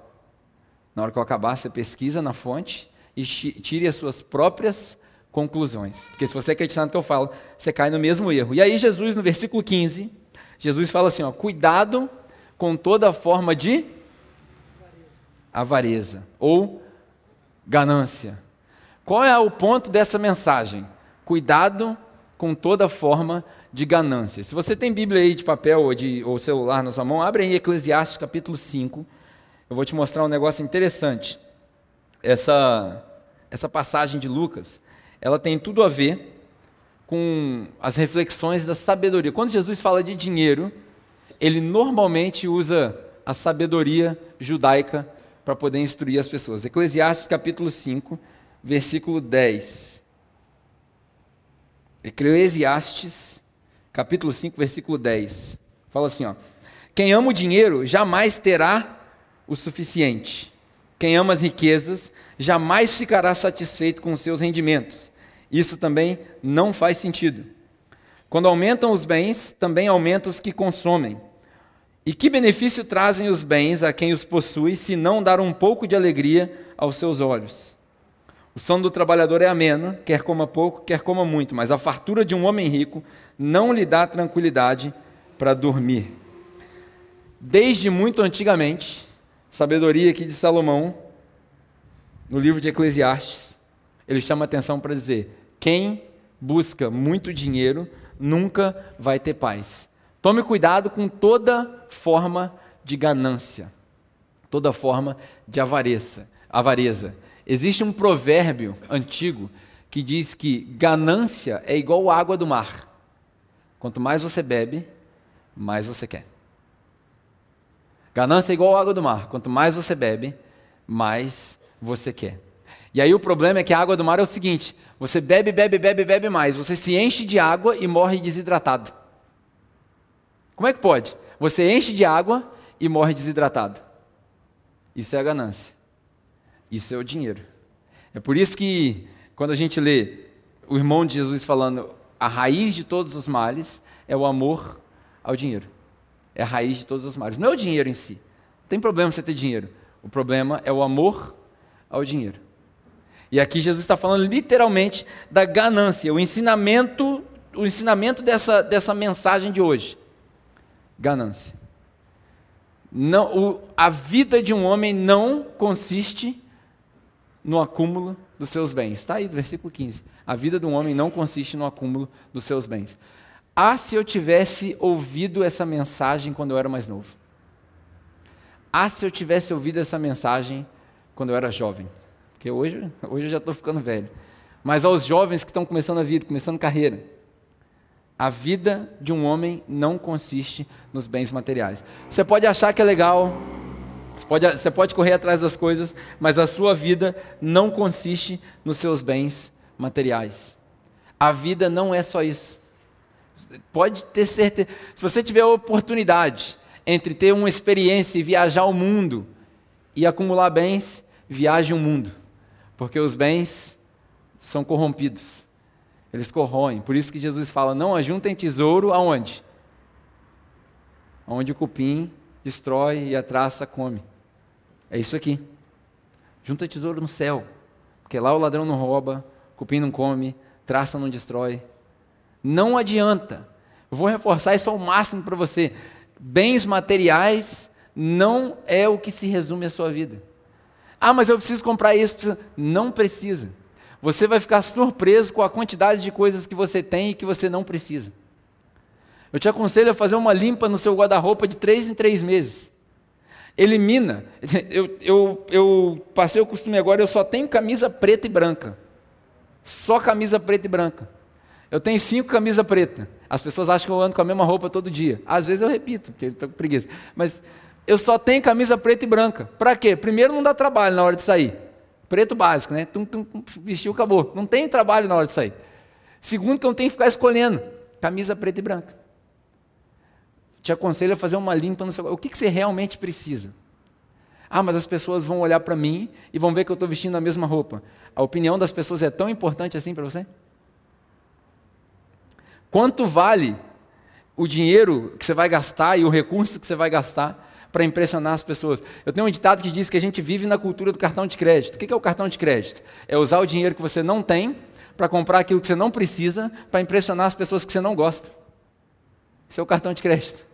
Na hora que eu acabar, você pesquisa na fonte e tire as suas próprias conclusões. Porque se você acreditar no que eu falo, você cai no mesmo erro. E aí, Jesus, no versículo 15, Jesus fala assim: ó, cuidado com toda forma de avareza ou ganância. Qual é o ponto dessa mensagem? Cuidado com toda forma de ganância. Se você tem Bíblia aí de papel ou, de, ou celular na sua mão, abre aí Eclesiastes capítulo 5. Eu vou te mostrar um negócio interessante. Essa, essa passagem de Lucas, ela tem tudo a ver com as reflexões da sabedoria. Quando Jesus fala de dinheiro, ele normalmente usa a sabedoria judaica para poder instruir as pessoas. Eclesiastes capítulo 5, versículo 10. Eclesiastes capítulo 5, versículo 10. Fala assim, ó: Quem ama o dinheiro jamais terá o suficiente. Quem ama as riquezas jamais ficará satisfeito com os seus rendimentos. Isso também não faz sentido. Quando aumentam os bens, também aumentam os que consomem. E que benefício trazem os bens a quem os possui, se não dar um pouco de alegria aos seus olhos? O sono do trabalhador é ameno, quer coma pouco, quer coma muito, mas a fartura de um homem rico não lhe dá tranquilidade para dormir. Desde muito antigamente, sabedoria aqui de Salomão, no livro de Eclesiastes, ele chama atenção para dizer: quem busca muito dinheiro nunca vai ter paz. Tome cuidado com toda forma de ganância, toda forma de avareza. avareza. Existe um provérbio antigo que diz que ganância é igual água do mar. Quanto mais você bebe, mais você quer. Ganância é igual água do mar. Quanto mais você bebe, mais você quer. E aí o problema é que a água do mar é o seguinte: você bebe, bebe, bebe, bebe mais, você se enche de água e morre desidratado. Como é que pode? Você enche de água e morre desidratado. Isso é a ganância. Isso é o dinheiro. É por isso que, quando a gente lê o irmão de Jesus falando, a raiz de todos os males é o amor ao dinheiro. É a raiz de todos os males. Não é o dinheiro em si. Não tem problema você ter dinheiro. O problema é o amor ao dinheiro. E aqui Jesus está falando literalmente da ganância, o ensinamento, o ensinamento dessa, dessa mensagem de hoje ganância. Não, o, a vida de um homem não consiste no acúmulo dos seus bens. Está aí, versículo 15. A vida de um homem não consiste no acúmulo dos seus bens. Ah, se eu tivesse ouvido essa mensagem quando eu era mais novo. Ah, se eu tivesse ouvido essa mensagem quando eu era jovem. Porque hoje, hoje eu já estou ficando velho. Mas aos jovens que estão começando a vida, começando carreira. A vida de um homem não consiste nos bens materiais. Você pode achar que é legal, você pode, você pode correr atrás das coisas, mas a sua vida não consiste nos seus bens materiais. A vida não é só isso. Pode ter certeza. Se você tiver a oportunidade entre ter uma experiência e viajar o mundo e acumular bens, viaje o mundo, porque os bens são corrompidos. Eles corroem. Por isso que Jesus fala: não ajuntem tesouro aonde? Onde o cupim destrói e a traça come. É isso aqui. Junta tesouro no céu. Porque lá o ladrão não rouba, cupim não come, traça não destrói. Não adianta. Eu vou reforçar isso ao máximo para você. Bens materiais não é o que se resume à sua vida. Ah, mas eu preciso comprar isso. Não precisa você vai ficar surpreso com a quantidade de coisas que você tem e que você não precisa. Eu te aconselho a fazer uma limpa no seu guarda-roupa de três em três meses. Elimina. Eu, eu, eu passei o costume agora, eu só tenho camisa preta e branca. Só camisa preta e branca. Eu tenho cinco camisas pretas. As pessoas acham que eu ando com a mesma roupa todo dia. Às vezes eu repito, porque estou com preguiça. Mas eu só tenho camisa preta e branca. Para quê? Primeiro, não dá trabalho na hora de sair. Preto básico, né? Tum, tum, vestiu, acabou. Não tem trabalho na hora de sair. Segundo, que eu não tenho que ficar escolhendo. Camisa preta e branca. Te aconselho a fazer uma limpa no seu. O que, que você realmente precisa? Ah, mas as pessoas vão olhar para mim e vão ver que eu estou vestindo a mesma roupa. A opinião das pessoas é tão importante assim para você? Quanto vale o dinheiro que você vai gastar e o recurso que você vai gastar para impressionar as pessoas. Eu tenho um ditado que diz que a gente vive na cultura do cartão de crédito. O que é o cartão de crédito? É usar o dinheiro que você não tem para comprar aquilo que você não precisa para impressionar as pessoas que você não gosta. Esse é o cartão de crédito.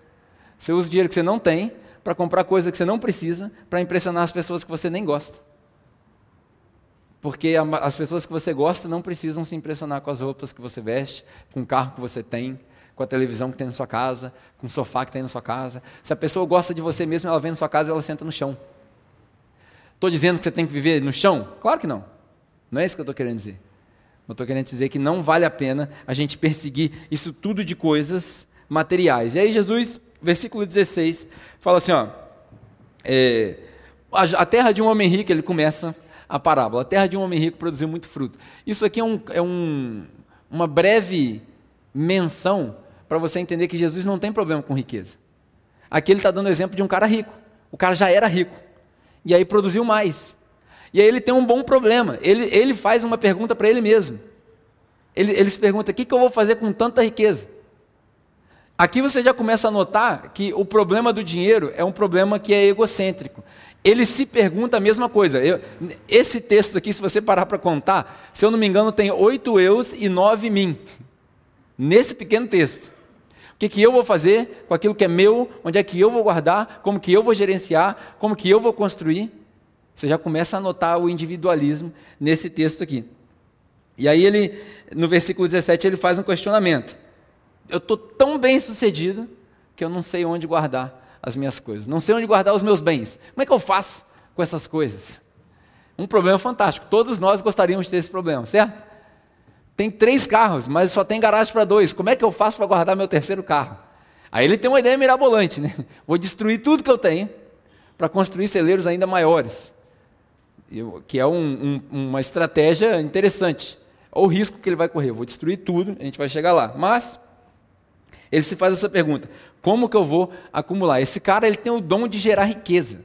Você usa o dinheiro que você não tem para comprar coisa que você não precisa para impressionar as pessoas que você nem gosta. Porque as pessoas que você gosta não precisam se impressionar com as roupas que você veste, com o carro que você tem, com a televisão que tem na sua casa, com o sofá que tem na sua casa. Se a pessoa gosta de você mesmo, ela vem na sua casa e ela senta no chão. Estou dizendo que você tem que viver no chão? Claro que não. Não é isso que eu estou querendo dizer. Eu estou querendo dizer que não vale a pena a gente perseguir isso tudo de coisas materiais. E aí Jesus, versículo 16, fala assim, ó, É, a, terra de um homem rico, ele começa a parábola. A terra de um homem rico produziu muito fruto. Isso aqui é, um, é um, uma breve menção para você entender que Jesus não tem problema com riqueza. Aqui ele está dando o exemplo de um cara rico. O cara já era rico. E aí produziu mais. E aí ele tem um bom problema. Ele, ele faz uma pergunta para ele mesmo. Ele, ele se pergunta: o que, que eu vou fazer com tanta riqueza? Aqui você já começa a notar que o problema do dinheiro é um problema que é egocêntrico. Ele se pergunta a mesma coisa. Eu, esse texto aqui, se você parar para contar, se eu não me engano, tem oito eus e nove mim. Nesse pequeno texto. O que, que eu vou fazer com aquilo que é meu? Onde é que eu vou guardar? Como que eu vou gerenciar? Como que eu vou construir? Você já começa a notar o individualismo nesse texto aqui. E aí ele, no versículo 17, ele faz um questionamento. Eu estou tão bem sucedido que eu não sei onde guardar as minhas coisas. Não sei onde guardar os meus bens. Como é que eu faço com essas coisas? Um problema fantástico. Todos nós gostaríamos de ter esse problema, certo? Tem três carros, mas só tem garagem para dois. Como é que eu faço para guardar meu terceiro carro? Aí ele tem uma ideia mirabolante, né? Vou destruir tudo que eu tenho para construir celeiros ainda maiores. que é um, um, uma estratégia interessante. O risco que ele vai correr. Eu vou destruir tudo, a gente vai chegar lá. Mas ele se faz essa pergunta: como que eu vou acumular? Esse cara ele tem o dom de gerar riqueza.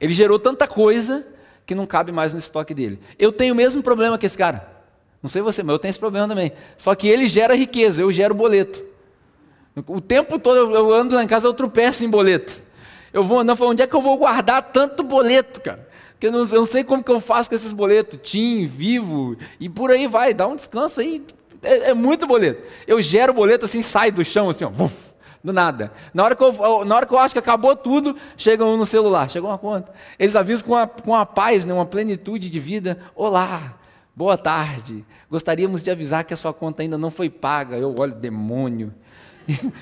Ele gerou tanta coisa que não cabe mais no estoque dele. Eu tenho o mesmo problema que esse cara. Não sei você, mas eu tenho esse problema também. Só que ele gera riqueza, eu gero boleto. O tempo todo eu ando lá em casa, eu tropeço em boleto. Eu vou andando, onde é que eu vou guardar tanto boleto, cara? Porque eu não, eu não sei como que eu faço com esses boletos, TIM, Vivo, e por aí vai, dá um descanso aí. É, é muito boleto. Eu gero boleto assim, sai do chão, assim, ó, do nada. Na hora, que eu, na hora que eu acho que acabou tudo, chega um no celular, chegou uma conta. Eles avisam com uma, com uma paz, né, uma plenitude de vida. Olá, Boa tarde. Gostaríamos de avisar que a sua conta ainda não foi paga. Eu olho, demônio.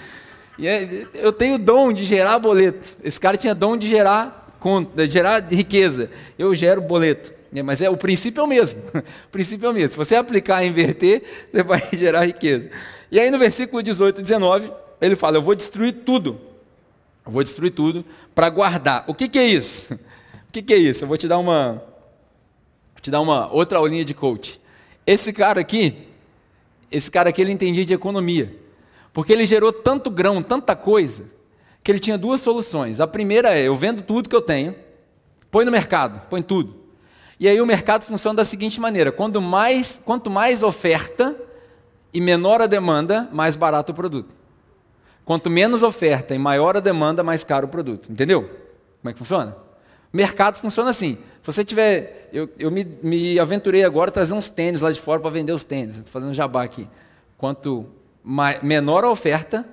É, eu tenho dom de gerar boleto. Esse cara tinha dom de gerar conta, de gerar riqueza. Eu gero boleto. É, mas é o princípio é o mesmo. O princípio é o mesmo. Se você aplicar e inverter, você vai gerar riqueza. E aí no versículo 18 e 19, ele fala: Eu vou destruir tudo. Eu vou destruir tudo para guardar. O que, que é isso? O que, que é isso? Eu vou te dar uma, Vou te dar uma outra aulinha de coach. Esse cara aqui, esse cara aqui, ele entendia de economia. Porque ele gerou tanto grão, tanta coisa, que ele tinha duas soluções. A primeira é: eu vendo tudo que eu tenho, põe no mercado, põe tudo. E aí o mercado funciona da seguinte maneira: quando mais, quanto mais oferta e menor a demanda, mais barato o produto. Quanto menos oferta e maior a demanda, mais caro o produto. Entendeu? Como é que funciona? Mercado funciona assim. Se você tiver. Eu, eu me, me aventurei agora a trazer uns tênis lá de fora para vender os tênis. Estou fazendo jabá aqui. Quanto mai, menor a oferta,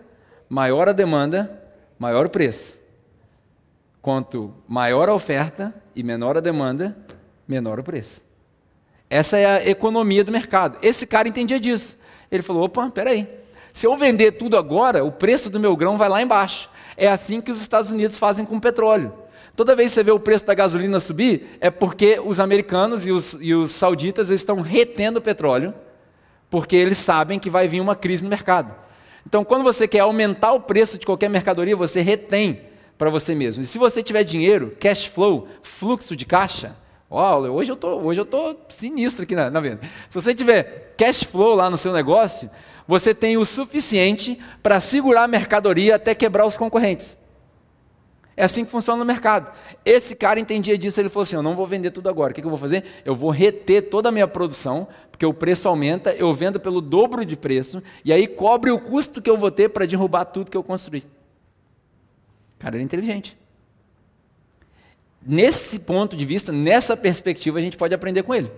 maior a demanda, maior o preço. Quanto maior a oferta e menor a demanda, menor o preço. Essa é a economia do mercado. Esse cara entendia disso. Ele falou: opa, peraí. Se eu vender tudo agora, o preço do meu grão vai lá embaixo. É assim que os Estados Unidos fazem com o petróleo. Toda vez que você vê o preço da gasolina subir, é porque os americanos e os, e os sauditas estão retendo petróleo, porque eles sabem que vai vir uma crise no mercado. Então, quando você quer aumentar o preço de qualquer mercadoria, você retém para você mesmo. E se você tiver dinheiro, cash flow, fluxo de caixa, ó, hoje eu tô, hoje eu sinistro aqui na, na venda. Se você tiver cash flow lá no seu negócio, você tem o suficiente para segurar a mercadoria até quebrar os concorrentes. É assim que funciona no mercado. Esse cara entendia disso, ele falou assim: eu não vou vender tudo agora. O que eu vou fazer? Eu vou reter toda a minha produção, porque o preço aumenta, eu vendo pelo dobro de preço, e aí cobre o custo que eu vou ter para derrubar tudo que eu construí. Cara, ele é inteligente. Nesse ponto de vista, nessa perspectiva, a gente pode aprender com ele.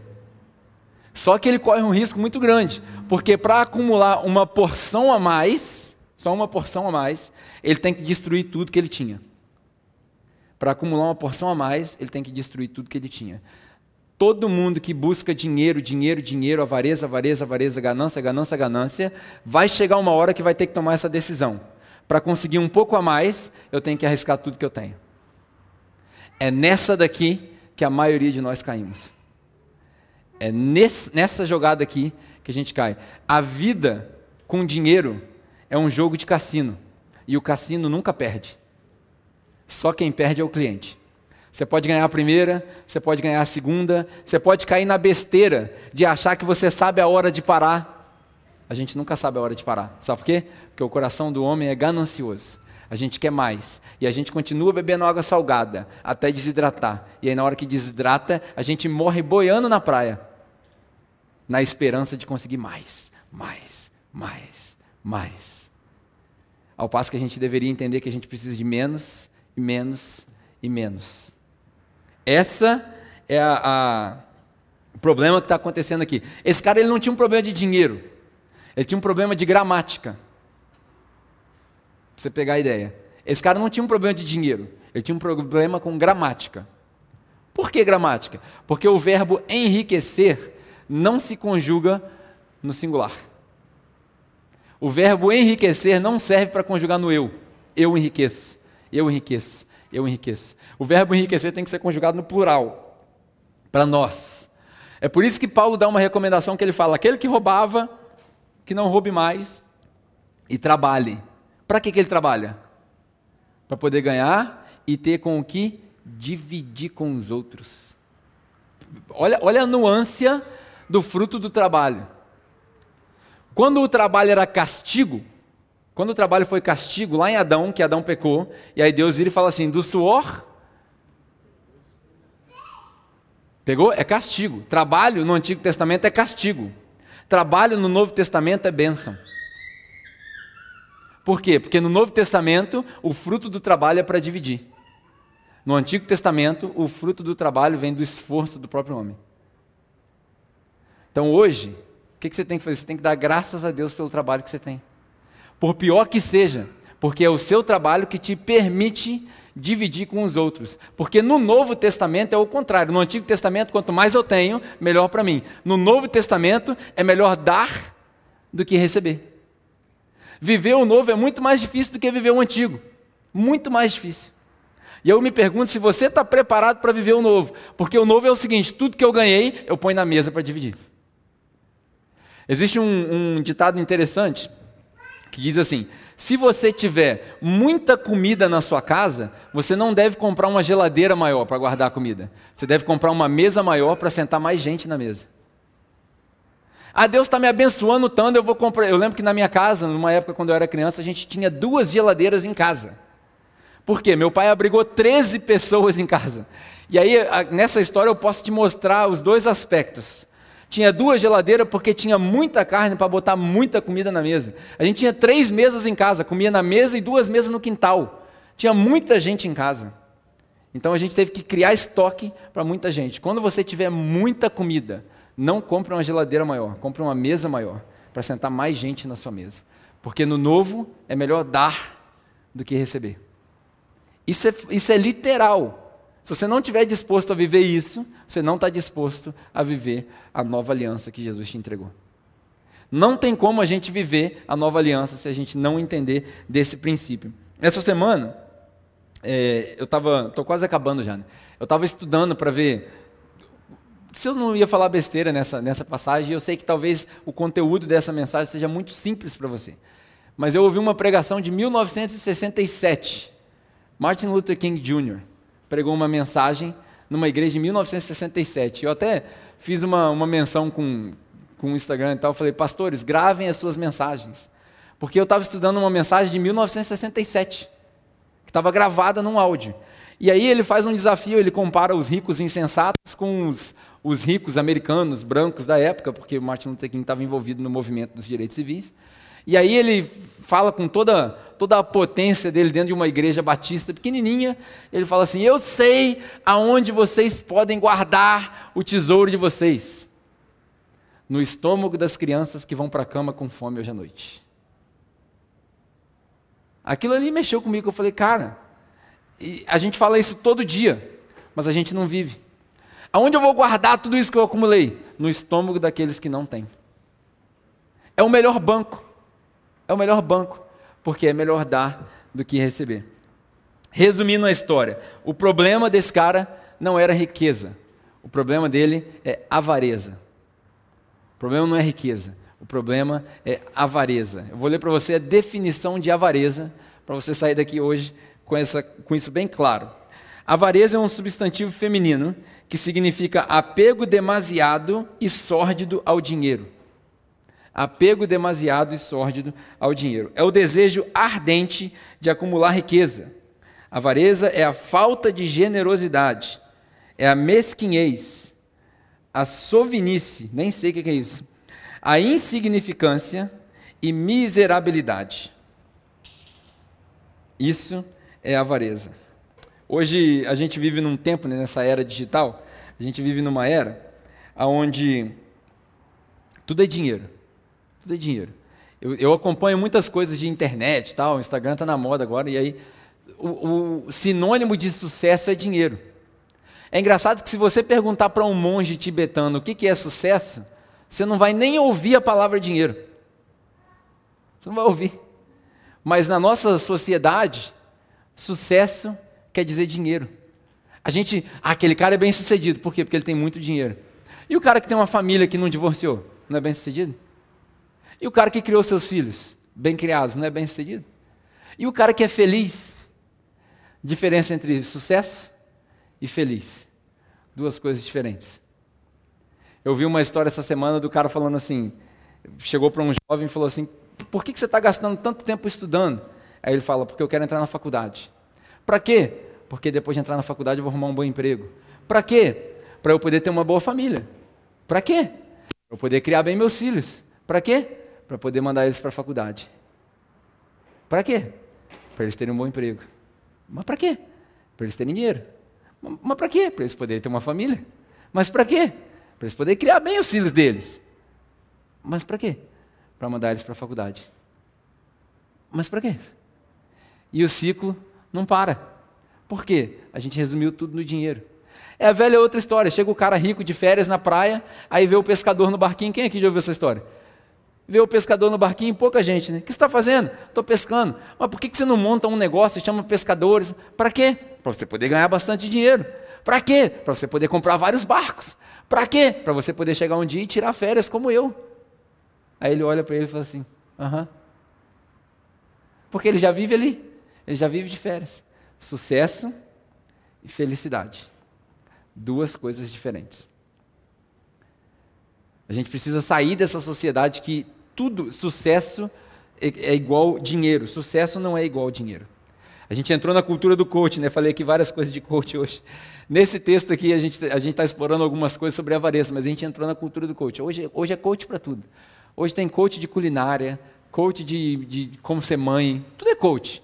Só que ele corre um risco muito grande, porque para acumular uma porção a mais, só uma porção a mais, ele tem que destruir tudo que ele tinha. Para acumular uma porção a mais, ele tem que destruir tudo que ele tinha. Todo mundo que busca dinheiro, dinheiro, dinheiro, avareza, avareza, avareza, ganância, ganância, ganância, vai chegar uma hora que vai ter que tomar essa decisão. Para conseguir um pouco a mais, eu tenho que arriscar tudo que eu tenho. É nessa daqui que a maioria de nós caímos. É nesse, nessa jogada aqui que a gente cai. A vida com dinheiro é um jogo de cassino. E o cassino nunca perde. Só quem perde é o cliente. Você pode ganhar a primeira, você pode ganhar a segunda, você pode cair na besteira de achar que você sabe a hora de parar. A gente nunca sabe a hora de parar. Sabe por quê? Porque o coração do homem é ganancioso. A gente quer mais. E a gente continua bebendo água salgada até desidratar. E aí, na hora que desidrata, a gente morre boiando na praia. Na esperança de conseguir mais, mais, mais, mais. Ao passo que a gente deveria entender que a gente precisa de menos, e menos e menos. Essa é a, a o problema que está acontecendo aqui. Esse cara ele não tinha um problema de dinheiro. Ele tinha um problema de gramática. Pra você pegar a ideia. Esse cara não tinha um problema de dinheiro, ele tinha um problema com gramática. Por que gramática? Porque o verbo enriquecer não se conjuga no singular. O verbo enriquecer não serve para conjugar no eu. Eu enriqueço, eu enriqueço, eu enriqueço. O verbo enriquecer tem que ser conjugado no plural, para nós. É por isso que Paulo dá uma recomendação que ele fala: aquele que roubava, que não roube mais e trabalhe. Para que, que ele trabalha? Para poder ganhar e ter com o que dividir com os outros. Olha, olha a nuance do fruto do trabalho. Quando o trabalho era castigo, quando o trabalho foi castigo, lá em Adão, que Adão pecou, e aí Deus vira e fala assim: do suor. Pegou? É castigo. Trabalho no Antigo Testamento é castigo. Trabalho no Novo Testamento é bênção. Por quê? Porque no Novo Testamento o fruto do trabalho é para dividir. No Antigo Testamento, o fruto do trabalho vem do esforço do próprio homem. Então hoje, o que você tem que fazer? Você tem que dar graças a Deus pelo trabalho que você tem. Por pior que seja, porque é o seu trabalho que te permite dividir com os outros. Porque no Novo Testamento é o contrário. No Antigo Testamento, quanto mais eu tenho, melhor para mim. No Novo Testamento, é melhor dar do que receber. Viver o novo é muito mais difícil do que viver o antigo. Muito mais difícil. E eu me pergunto se você está preparado para viver o novo. Porque o novo é o seguinte: tudo que eu ganhei, eu ponho na mesa para dividir. Existe um, um ditado interessante que diz assim: se você tiver muita comida na sua casa, você não deve comprar uma geladeira maior para guardar a comida. Você deve comprar uma mesa maior para sentar mais gente na mesa. Ah, Deus está me abençoando tanto, eu vou comprar. Eu lembro que na minha casa, numa época quando eu era criança, a gente tinha duas geladeiras em casa. Por quê? Meu pai abrigou 13 pessoas em casa. E aí, nessa história, eu posso te mostrar os dois aspectos. Tinha duas geladeiras porque tinha muita carne para botar muita comida na mesa. A gente tinha três mesas em casa, comia na mesa e duas mesas no quintal. Tinha muita gente em casa. Então a gente teve que criar estoque para muita gente. Quando você tiver muita comida, não compre uma geladeira maior, compre uma mesa maior para sentar mais gente na sua mesa. Porque no novo é melhor dar do que receber. Isso é, isso é literal. Se você não estiver disposto a viver isso, você não está disposto a viver a nova aliança que Jesus te entregou. Não tem como a gente viver a nova aliança se a gente não entender desse princípio. Essa semana, é, eu estava, estou quase acabando já, né? eu estava estudando para ver se eu não ia falar besteira nessa, nessa passagem, eu sei que talvez o conteúdo dessa mensagem seja muito simples para você. Mas eu ouvi uma pregação de 1967, Martin Luther King Jr pregou uma mensagem numa igreja em 1967. Eu até fiz uma, uma menção com, com o Instagram e tal, falei, pastores, gravem as suas mensagens. Porque eu estava estudando uma mensagem de 1967, que estava gravada num áudio. E aí ele faz um desafio, ele compara os ricos insensatos com os, os ricos americanos, brancos da época, porque o Martin Luther King estava envolvido no movimento dos direitos civis. E aí ele fala com toda, toda a potência dele dentro de uma igreja batista pequenininha, ele fala assim: "Eu sei aonde vocês podem guardar o tesouro de vocês. No estômago das crianças que vão para a cama com fome hoje à noite." Aquilo ali mexeu comigo, eu falei: "Cara, a gente fala isso todo dia, mas a gente não vive. Aonde eu vou guardar tudo isso que eu acumulei? No estômago daqueles que não têm. É o melhor banco é o melhor banco, porque é melhor dar do que receber. Resumindo a história, o problema desse cara não era riqueza, o problema dele é avareza. O problema não é riqueza, o problema é avareza. Eu vou ler para você a definição de avareza, para você sair daqui hoje com, essa, com isso bem claro. Avareza é um substantivo feminino que significa apego demasiado e sórdido ao dinheiro. Apego demasiado e sórdido ao dinheiro. É o desejo ardente de acumular riqueza. Avareza é a falta de generosidade, é a mesquinhez, a sovinice, nem sei o que é isso, a insignificância e miserabilidade. Isso é avareza. Hoje a gente vive num tempo, né, nessa era digital, a gente vive numa era onde tudo é dinheiro. Tudo é dinheiro. Eu, eu acompanho muitas coisas de internet, tal, o Instagram está na moda agora, e aí o, o sinônimo de sucesso é dinheiro. É engraçado que se você perguntar para um monge tibetano o que, que é sucesso, você não vai nem ouvir a palavra dinheiro. Você não vai ouvir. Mas na nossa sociedade, sucesso quer dizer dinheiro. A gente, ah, aquele cara é bem sucedido. Por quê? Porque ele tem muito dinheiro. E o cara que tem uma família que não divorciou, não é bem sucedido? E o cara que criou seus filhos, bem criados, não é bem sucedido? E o cara que é feliz? Diferença entre sucesso e feliz. Duas coisas diferentes. Eu vi uma história essa semana do cara falando assim: chegou para um jovem e falou assim: por que, que você está gastando tanto tempo estudando? Aí ele fala: porque eu quero entrar na faculdade. Para quê? Porque depois de entrar na faculdade eu vou arrumar um bom emprego. Para quê? Para eu poder ter uma boa família. Para quê? Para eu poder criar bem meus filhos. Para quê? Para poder mandar eles para a faculdade. Para quê? Para eles terem um bom emprego. Mas para quê? Para eles terem dinheiro. Mas para quê? Para eles poderem ter uma família. Mas para quê? Para eles poderem criar bem os filhos deles. Mas para quê? Para mandar eles para a faculdade. Mas para quê? E o ciclo não para. Por quê? A gente resumiu tudo no dinheiro. É a velha outra história. Chega o cara rico de férias na praia, aí vê o pescador no barquinho. Quem aqui já ouviu essa história? Vê o pescador no barquinho, pouca gente, né? O que você está fazendo? Estou pescando. Mas por que você não monta um negócio e chama pescadores? Para quê? Para você poder ganhar bastante dinheiro. Para quê? Para você poder comprar vários barcos. Para quê? Para você poder chegar um dia e tirar férias como eu. Aí ele olha para ele e fala assim: aham. Porque ele já vive ali. Ele já vive de férias. Sucesso e felicidade. Duas coisas diferentes. A gente precisa sair dessa sociedade que tudo, sucesso é, é igual dinheiro. Sucesso não é igual dinheiro. A gente entrou na cultura do coach, né? Falei aqui várias coisas de coach hoje. Nesse texto aqui, a gente a está explorando algumas coisas sobre avareza, mas a gente entrou na cultura do coach. Hoje, hoje é coach para tudo. Hoje tem coach de culinária, coach de, de como ser mãe, tudo é coach.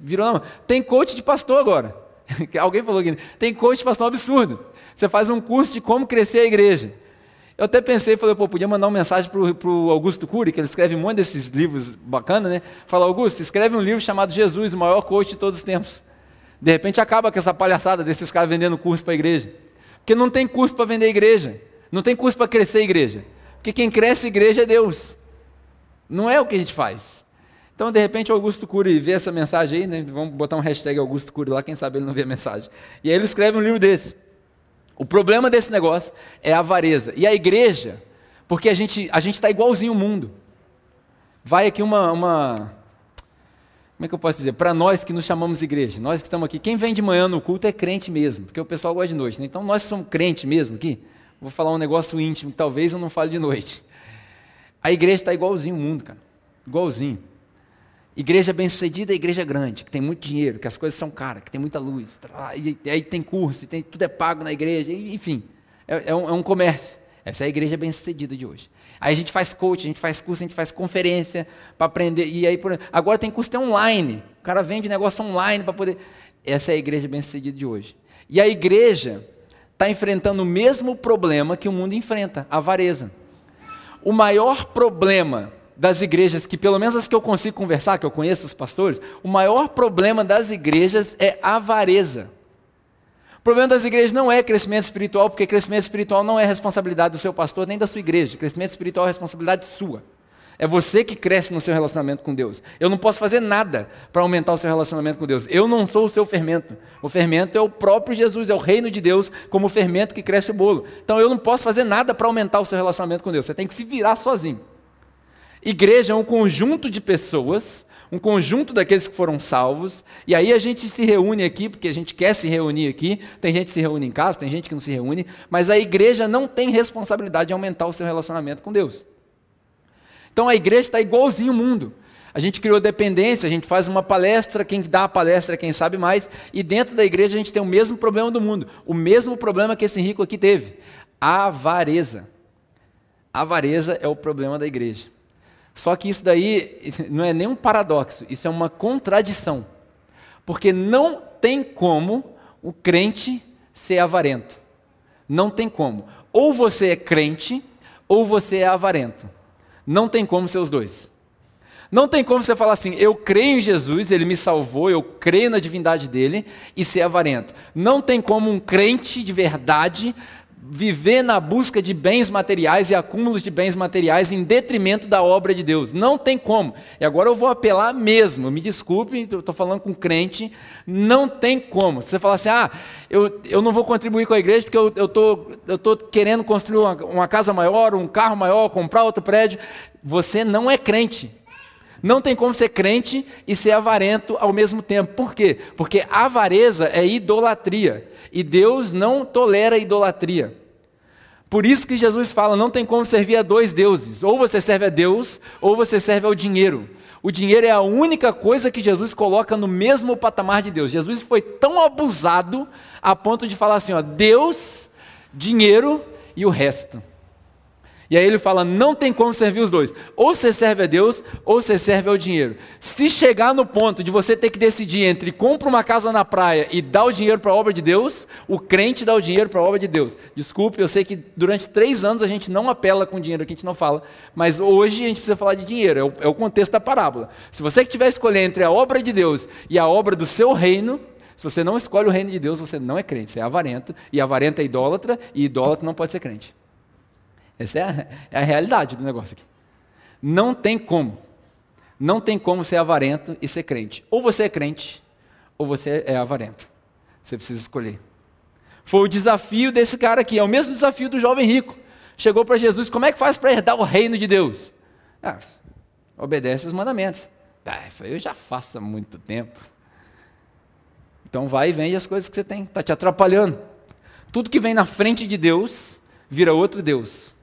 Virou, tem coach de pastor agora. Alguém falou aqui, tem coach de pastor absurdo. Você faz um curso de como crescer a igreja. Eu até pensei, falei, pô, podia mandar uma mensagem para o Augusto Cury, que ele escreve um monte desses livros bacanas, né? Fala, Augusto, escreve um livro chamado Jesus, o maior coach de todos os tempos. De repente acaba com essa palhaçada desses caras vendendo curso para a igreja. Porque não tem curso para vender igreja. Não tem curso para crescer igreja. Porque quem cresce igreja é Deus. Não é o que a gente faz. Então, de repente, Augusto Cury vê essa mensagem aí, né? vamos botar um hashtag Augusto Cury lá, quem sabe ele não vê a mensagem. E aí ele escreve um livro desse. O problema desse negócio é a avareza. E a igreja, porque a gente a está igualzinho ao mundo. Vai aqui uma, uma. Como é que eu posso dizer? Para nós que nos chamamos igreja, nós que estamos aqui, quem vem de manhã no culto é crente mesmo, porque o pessoal gosta de noite. Né? Então nós somos crente mesmo aqui. Vou falar um negócio íntimo, que talvez eu não fale de noite. A igreja está igualzinho o mundo, cara. Igualzinho. Igreja bem-sucedida é igreja grande, que tem muito dinheiro, que as coisas são caras, que tem muita luz. E aí tem curso, tem, tudo é pago na igreja, enfim. É, é, um, é um comércio. Essa é a igreja bem-sucedida de hoje. Aí a gente faz coach, a gente faz curso, a gente faz conferência para aprender. E aí, por... agora tem curso online. O cara vende negócio online para poder. Essa é a igreja bem-sucedida de hoje. E a igreja está enfrentando o mesmo problema que o mundo enfrenta, a avareza. O maior problema das igrejas, que pelo menos as que eu consigo conversar, que eu conheço os pastores, o maior problema das igrejas é avareza. O problema das igrejas não é crescimento espiritual, porque crescimento espiritual não é responsabilidade do seu pastor nem da sua igreja. Crescimento espiritual é responsabilidade sua. É você que cresce no seu relacionamento com Deus. Eu não posso fazer nada para aumentar o seu relacionamento com Deus. Eu não sou o seu fermento. O fermento é o próprio Jesus, é o reino de Deus, como o fermento que cresce o bolo. Então eu não posso fazer nada para aumentar o seu relacionamento com Deus. Você tem que se virar sozinho. Igreja é um conjunto de pessoas, um conjunto daqueles que foram salvos, e aí a gente se reúne aqui, porque a gente quer se reunir aqui, tem gente que se reúne em casa, tem gente que não se reúne, mas a igreja não tem responsabilidade de aumentar o seu relacionamento com Deus. Então a igreja está igualzinho o mundo. A gente criou dependência, a gente faz uma palestra, quem dá a palestra é quem sabe mais, e dentro da igreja a gente tem o mesmo problema do mundo, o mesmo problema que esse rico aqui teve: a avareza. A avareza é o problema da igreja. Só que isso daí não é nem um paradoxo, isso é uma contradição. Porque não tem como o crente ser avarento. Não tem como. Ou você é crente, ou você é avarento. Não tem como ser os dois. Não tem como você falar assim, eu creio em Jesus, ele me salvou, eu creio na divindade dele e ser avarento. Não tem como um crente de verdade viver na busca de bens materiais e acúmulos de bens materiais em detrimento da obra de Deus. Não tem como. E agora eu vou apelar mesmo, me desculpe, estou falando com crente, não tem como. Você fala assim, ah, eu, eu não vou contribuir com a igreja porque eu estou eu tô querendo construir uma, uma casa maior, um carro maior, comprar outro prédio. Você não é crente. Não tem como ser crente e ser avarento ao mesmo tempo. Por quê? Porque avareza é idolatria. E Deus não tolera idolatria. Por isso que Jesus fala: não tem como servir a dois deuses. Ou você serve a Deus, ou você serve ao dinheiro. O dinheiro é a única coisa que Jesus coloca no mesmo patamar de Deus. Jesus foi tão abusado a ponto de falar assim: ó, Deus, dinheiro e o resto. E aí ele fala: não tem como servir os dois. Ou você serve a Deus, ou você serve ao dinheiro. Se chegar no ponto de você ter que decidir entre compra uma casa na praia e dar o dinheiro para a obra de Deus, o crente dá o dinheiro para a obra de Deus. Desculpe, eu sei que durante três anos a gente não apela com dinheiro, que a gente não fala, mas hoje a gente precisa falar de dinheiro, é o, é o contexto da parábola. Se você que tiver escolher entre a obra de Deus e a obra do seu reino, se você não escolhe o reino de Deus, você não é crente, você é avarento, e avarento é idólatra, e idólatra não pode ser crente. Essa é a, é a realidade do negócio aqui. Não tem como. Não tem como ser avarento e ser crente. Ou você é crente, ou você é avarento. Você precisa escolher. Foi o desafio desse cara aqui, é o mesmo desafio do jovem rico. Chegou para Jesus, como é que faz para herdar o reino de Deus? Ah, obedece os mandamentos. Ah, isso aí eu já faço há muito tempo. Então vai e vende as coisas que você tem, está te atrapalhando. Tudo que vem na frente de Deus vira outro Deus.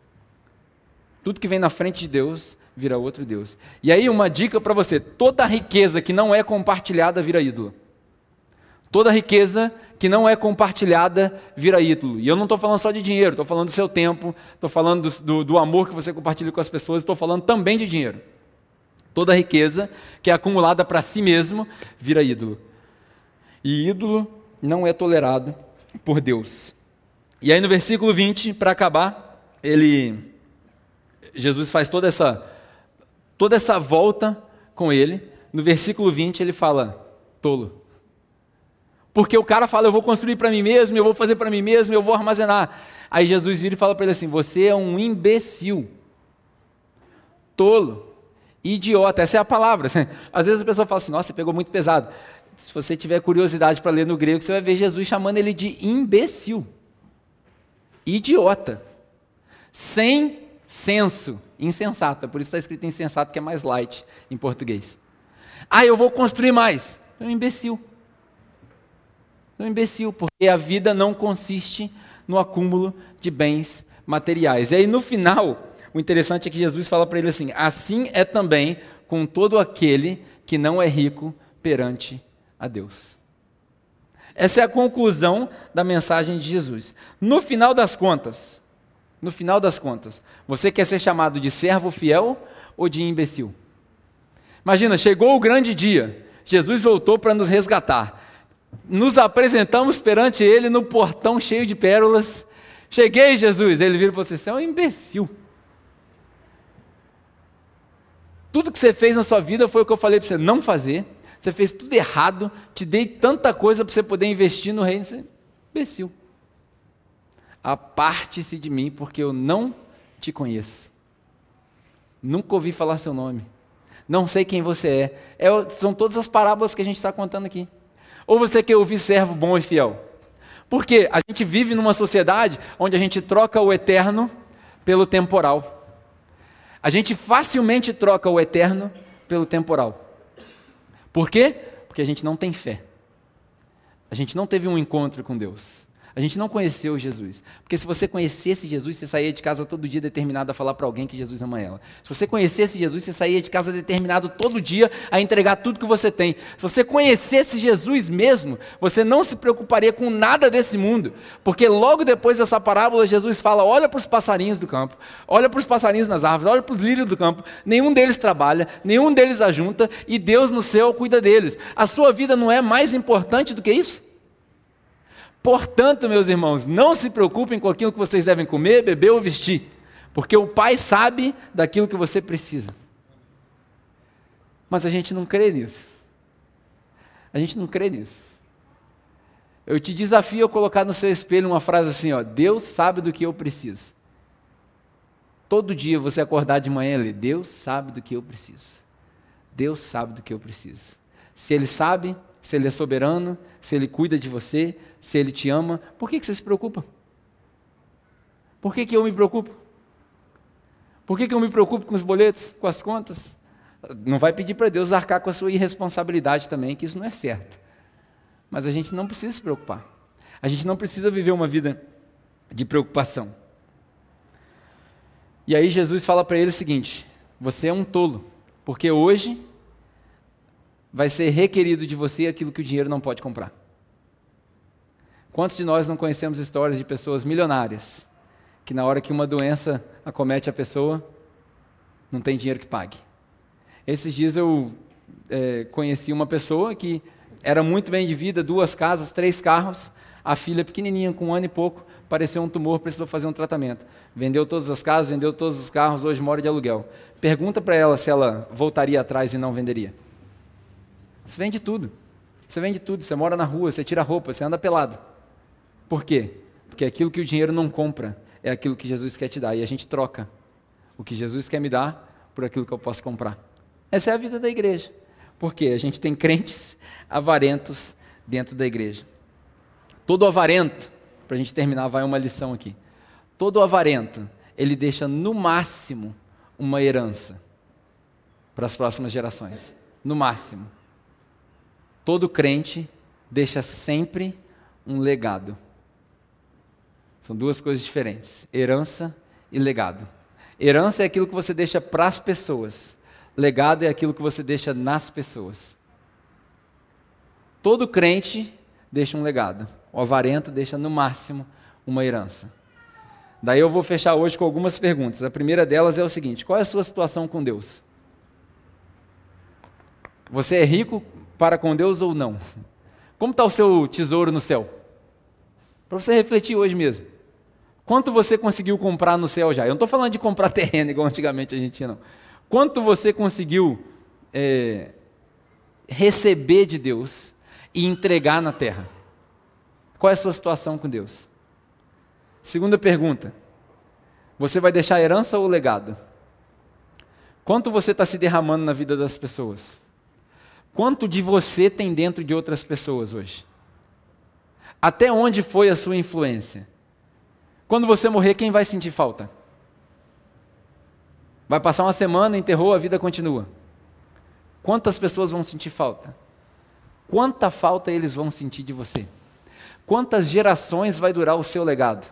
Tudo que vem na frente de Deus vira outro Deus. E aí, uma dica para você: toda riqueza que não é compartilhada vira ídolo. Toda riqueza que não é compartilhada vira ídolo. E eu não estou falando só de dinheiro, estou falando do seu tempo, estou falando do, do, amor que você compartilha com as pessoas, estou falando também de dinheiro. Toda riqueza que é acumulada para si mesmo vira ídolo. E ídolo não é tolerado por Deus. E aí no versículo 20, para acabar, ele Jesus faz toda essa, toda essa volta com ele. No versículo 20 ele fala: tolo. Porque o cara fala: eu vou construir para mim mesmo, eu vou fazer para mim mesmo, eu vou armazenar. Aí Jesus vira e fala para ele assim: você é um imbecil, tolo, idiota. Essa é a palavra. Às vezes a pessoa fala assim: nossa, você pegou muito pesado. Se você tiver curiosidade para ler no grego, você vai ver Jesus chamando ele de imbecil, idiota, sem senso, insensato. É por isso está escrito insensato, que é mais light em português. Ah, eu vou construir mais. É um imbecil. É um imbecil, porque a vida não consiste no acúmulo de bens materiais. E aí no final, o interessante é que Jesus fala para ele assim: assim é também com todo aquele que não é rico perante a Deus. Essa é a conclusão da mensagem de Jesus. No final das contas, no final das contas, você quer ser chamado de servo fiel ou de imbecil? Imagina, chegou o grande dia, Jesus voltou para nos resgatar. Nos apresentamos perante Ele no portão cheio de pérolas. Cheguei, Jesus. Ele vira para você: você é um imbecil. Tudo que você fez na sua vida foi o que eu falei para você não fazer. Você fez tudo errado. Te dei tanta coisa para você poder investir no reino. Você é imbecil aparte-se de mim, porque eu não te conheço. Nunca ouvi falar seu nome. Não sei quem você é. é são todas as parábolas que a gente está contando aqui. Ou você quer ouvir servo bom e fiel? Porque a gente vive numa sociedade onde a gente troca o eterno pelo temporal. A gente facilmente troca o eterno pelo temporal. Por quê? Porque a gente não tem fé. A gente não teve um encontro com Deus. A gente não conheceu Jesus. Porque se você conhecesse Jesus, você saía de casa todo dia determinado a falar para alguém que Jesus ama ela. Se você conhecesse Jesus, você saía de casa determinado todo dia a entregar tudo que você tem. Se você conhecesse Jesus mesmo, você não se preocuparia com nada desse mundo. Porque logo depois dessa parábola, Jesus fala: olha para os passarinhos do campo, olha para os passarinhos nas árvores, olha para os lírios do campo. Nenhum deles trabalha, nenhum deles ajunta, e Deus no céu cuida deles. A sua vida não é mais importante do que isso? Portanto, meus irmãos, não se preocupem com aquilo que vocês devem comer, beber ou vestir, porque o Pai sabe daquilo que você precisa. Mas a gente não crê nisso. A gente não crê nisso. Eu te desafio a colocar no seu espelho uma frase assim: ó, Deus sabe do que eu preciso. Todo dia você acordar de manhã e ler: Deus sabe do que eu preciso. Deus sabe do que eu preciso. Se Ele sabe, se Ele é soberano, se Ele cuida de você, se Ele te ama, por que, que você se preocupa? Por que, que eu me preocupo? Por que, que eu me preocupo com os boletos, com as contas? Não vai pedir para Deus arcar com a sua irresponsabilidade também, que isso não é certo. Mas a gente não precisa se preocupar. A gente não precisa viver uma vida de preocupação. E aí Jesus fala para ele o seguinte: você é um tolo, porque hoje vai ser requerido de você aquilo que o dinheiro não pode comprar. Quantos de nós não conhecemos histórias de pessoas milionárias que, na hora que uma doença acomete a pessoa, não tem dinheiro que pague? Esses dias eu é, conheci uma pessoa que era muito bem de vida, duas casas, três carros, a filha pequenininha, com um ano e pouco, apareceu um tumor, precisou fazer um tratamento. Vendeu todas as casas, vendeu todos os carros, hoje mora de aluguel. Pergunta para ela se ela voltaria atrás e não venderia. Você vende tudo. Você vende tudo. Você mora na rua, você tira roupa, você anda pelado. Por quê? Porque aquilo que o dinheiro não compra é aquilo que Jesus quer te dar. E a gente troca o que Jesus quer me dar por aquilo que eu posso comprar. Essa é a vida da igreja. Porque a gente tem crentes avarentos dentro da igreja. Todo avarento, para a gente terminar, vai uma lição aqui. Todo avarento, ele deixa no máximo uma herança para as próximas gerações. No máximo. Todo crente deixa sempre um legado. São duas coisas diferentes: herança e legado. Herança é aquilo que você deixa para as pessoas, legado é aquilo que você deixa nas pessoas. Todo crente deixa um legado, o avarento deixa no máximo uma herança. Daí eu vou fechar hoje com algumas perguntas. A primeira delas é o seguinte: qual é a sua situação com Deus? Você é rico para com Deus ou não? Como está o seu tesouro no céu? Para você refletir hoje mesmo. Quanto você conseguiu comprar no céu já? Eu não estou falando de comprar terreno igual antigamente a gente tinha, não. Quanto você conseguiu é, receber de Deus e entregar na terra? Qual é a sua situação com Deus? Segunda pergunta: você vai deixar herança ou legado? Quanto você está se derramando na vida das pessoas? Quanto de você tem dentro de outras pessoas hoje? Até onde foi a sua influência? Quando você morrer, quem vai sentir falta? Vai passar uma semana, enterrou, a vida continua. Quantas pessoas vão sentir falta? Quanta falta eles vão sentir de você? Quantas gerações vai durar o seu legado?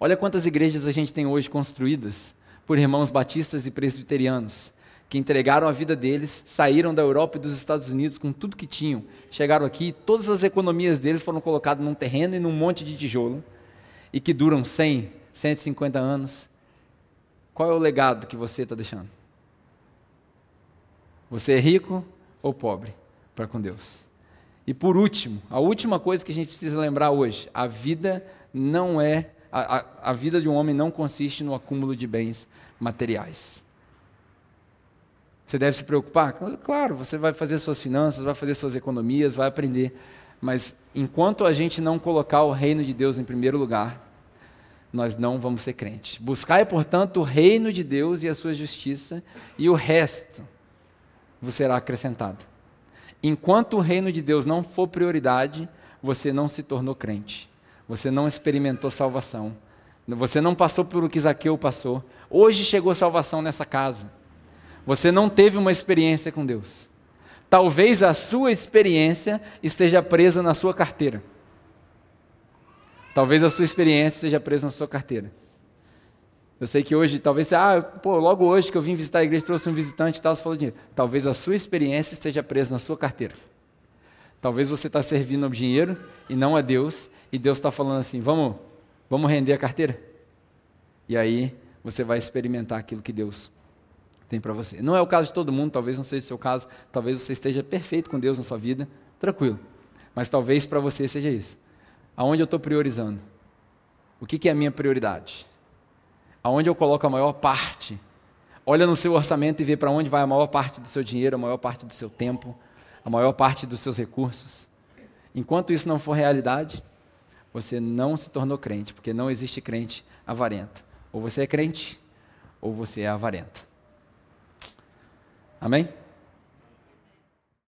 Olha quantas igrejas a gente tem hoje construídas por irmãos batistas e presbiterianos, que entregaram a vida deles, saíram da Europa e dos Estados Unidos com tudo que tinham, chegaram aqui, todas as economias deles foram colocadas num terreno e num monte de tijolo, e que duram 100, 150 anos. Qual é o legado que você está deixando? Você é rico ou pobre para com Deus? E por último, a última coisa que a gente precisa lembrar hoje: a vida não é, a, a, a vida de um homem não consiste no acúmulo de bens materiais. Você deve se preocupar? Claro, você vai fazer suas finanças, vai fazer suas economias, vai aprender. Mas enquanto a gente não colocar o reino de Deus em primeiro lugar, nós não vamos ser crentes. Buscai, portanto, o reino de Deus e a sua justiça, e o resto vos será acrescentado. Enquanto o reino de Deus não for prioridade, você não se tornou crente. Você não experimentou salvação. Você não passou por o que Zaqueu passou. Hoje chegou salvação nessa casa. Você não teve uma experiência com Deus. Talvez a sua experiência esteja presa na sua carteira. Talvez a sua experiência esteja presa na sua carteira. Eu sei que hoje, talvez, ah, pô, logo hoje que eu vim visitar a igreja, trouxe um visitante e tal, você falou dinheiro. Talvez a sua experiência esteja presa na sua carteira. Talvez você está servindo ao dinheiro e não a Deus, e Deus está falando assim: vamos, vamos render a carteira? E aí você vai experimentar aquilo que Deus tem para você. Não é o caso de todo mundo, talvez não seja o seu caso, talvez você esteja perfeito com Deus na sua vida, tranquilo. Mas talvez para você seja isso. Aonde eu estou priorizando? O que, que é a minha prioridade? Aonde eu coloco a maior parte? Olha no seu orçamento e vê para onde vai a maior parte do seu dinheiro, a maior parte do seu tempo, a maior parte dos seus recursos. Enquanto isso não for realidade, você não se tornou crente, porque não existe crente avarento. Ou você é crente, ou você é avarento. Amém?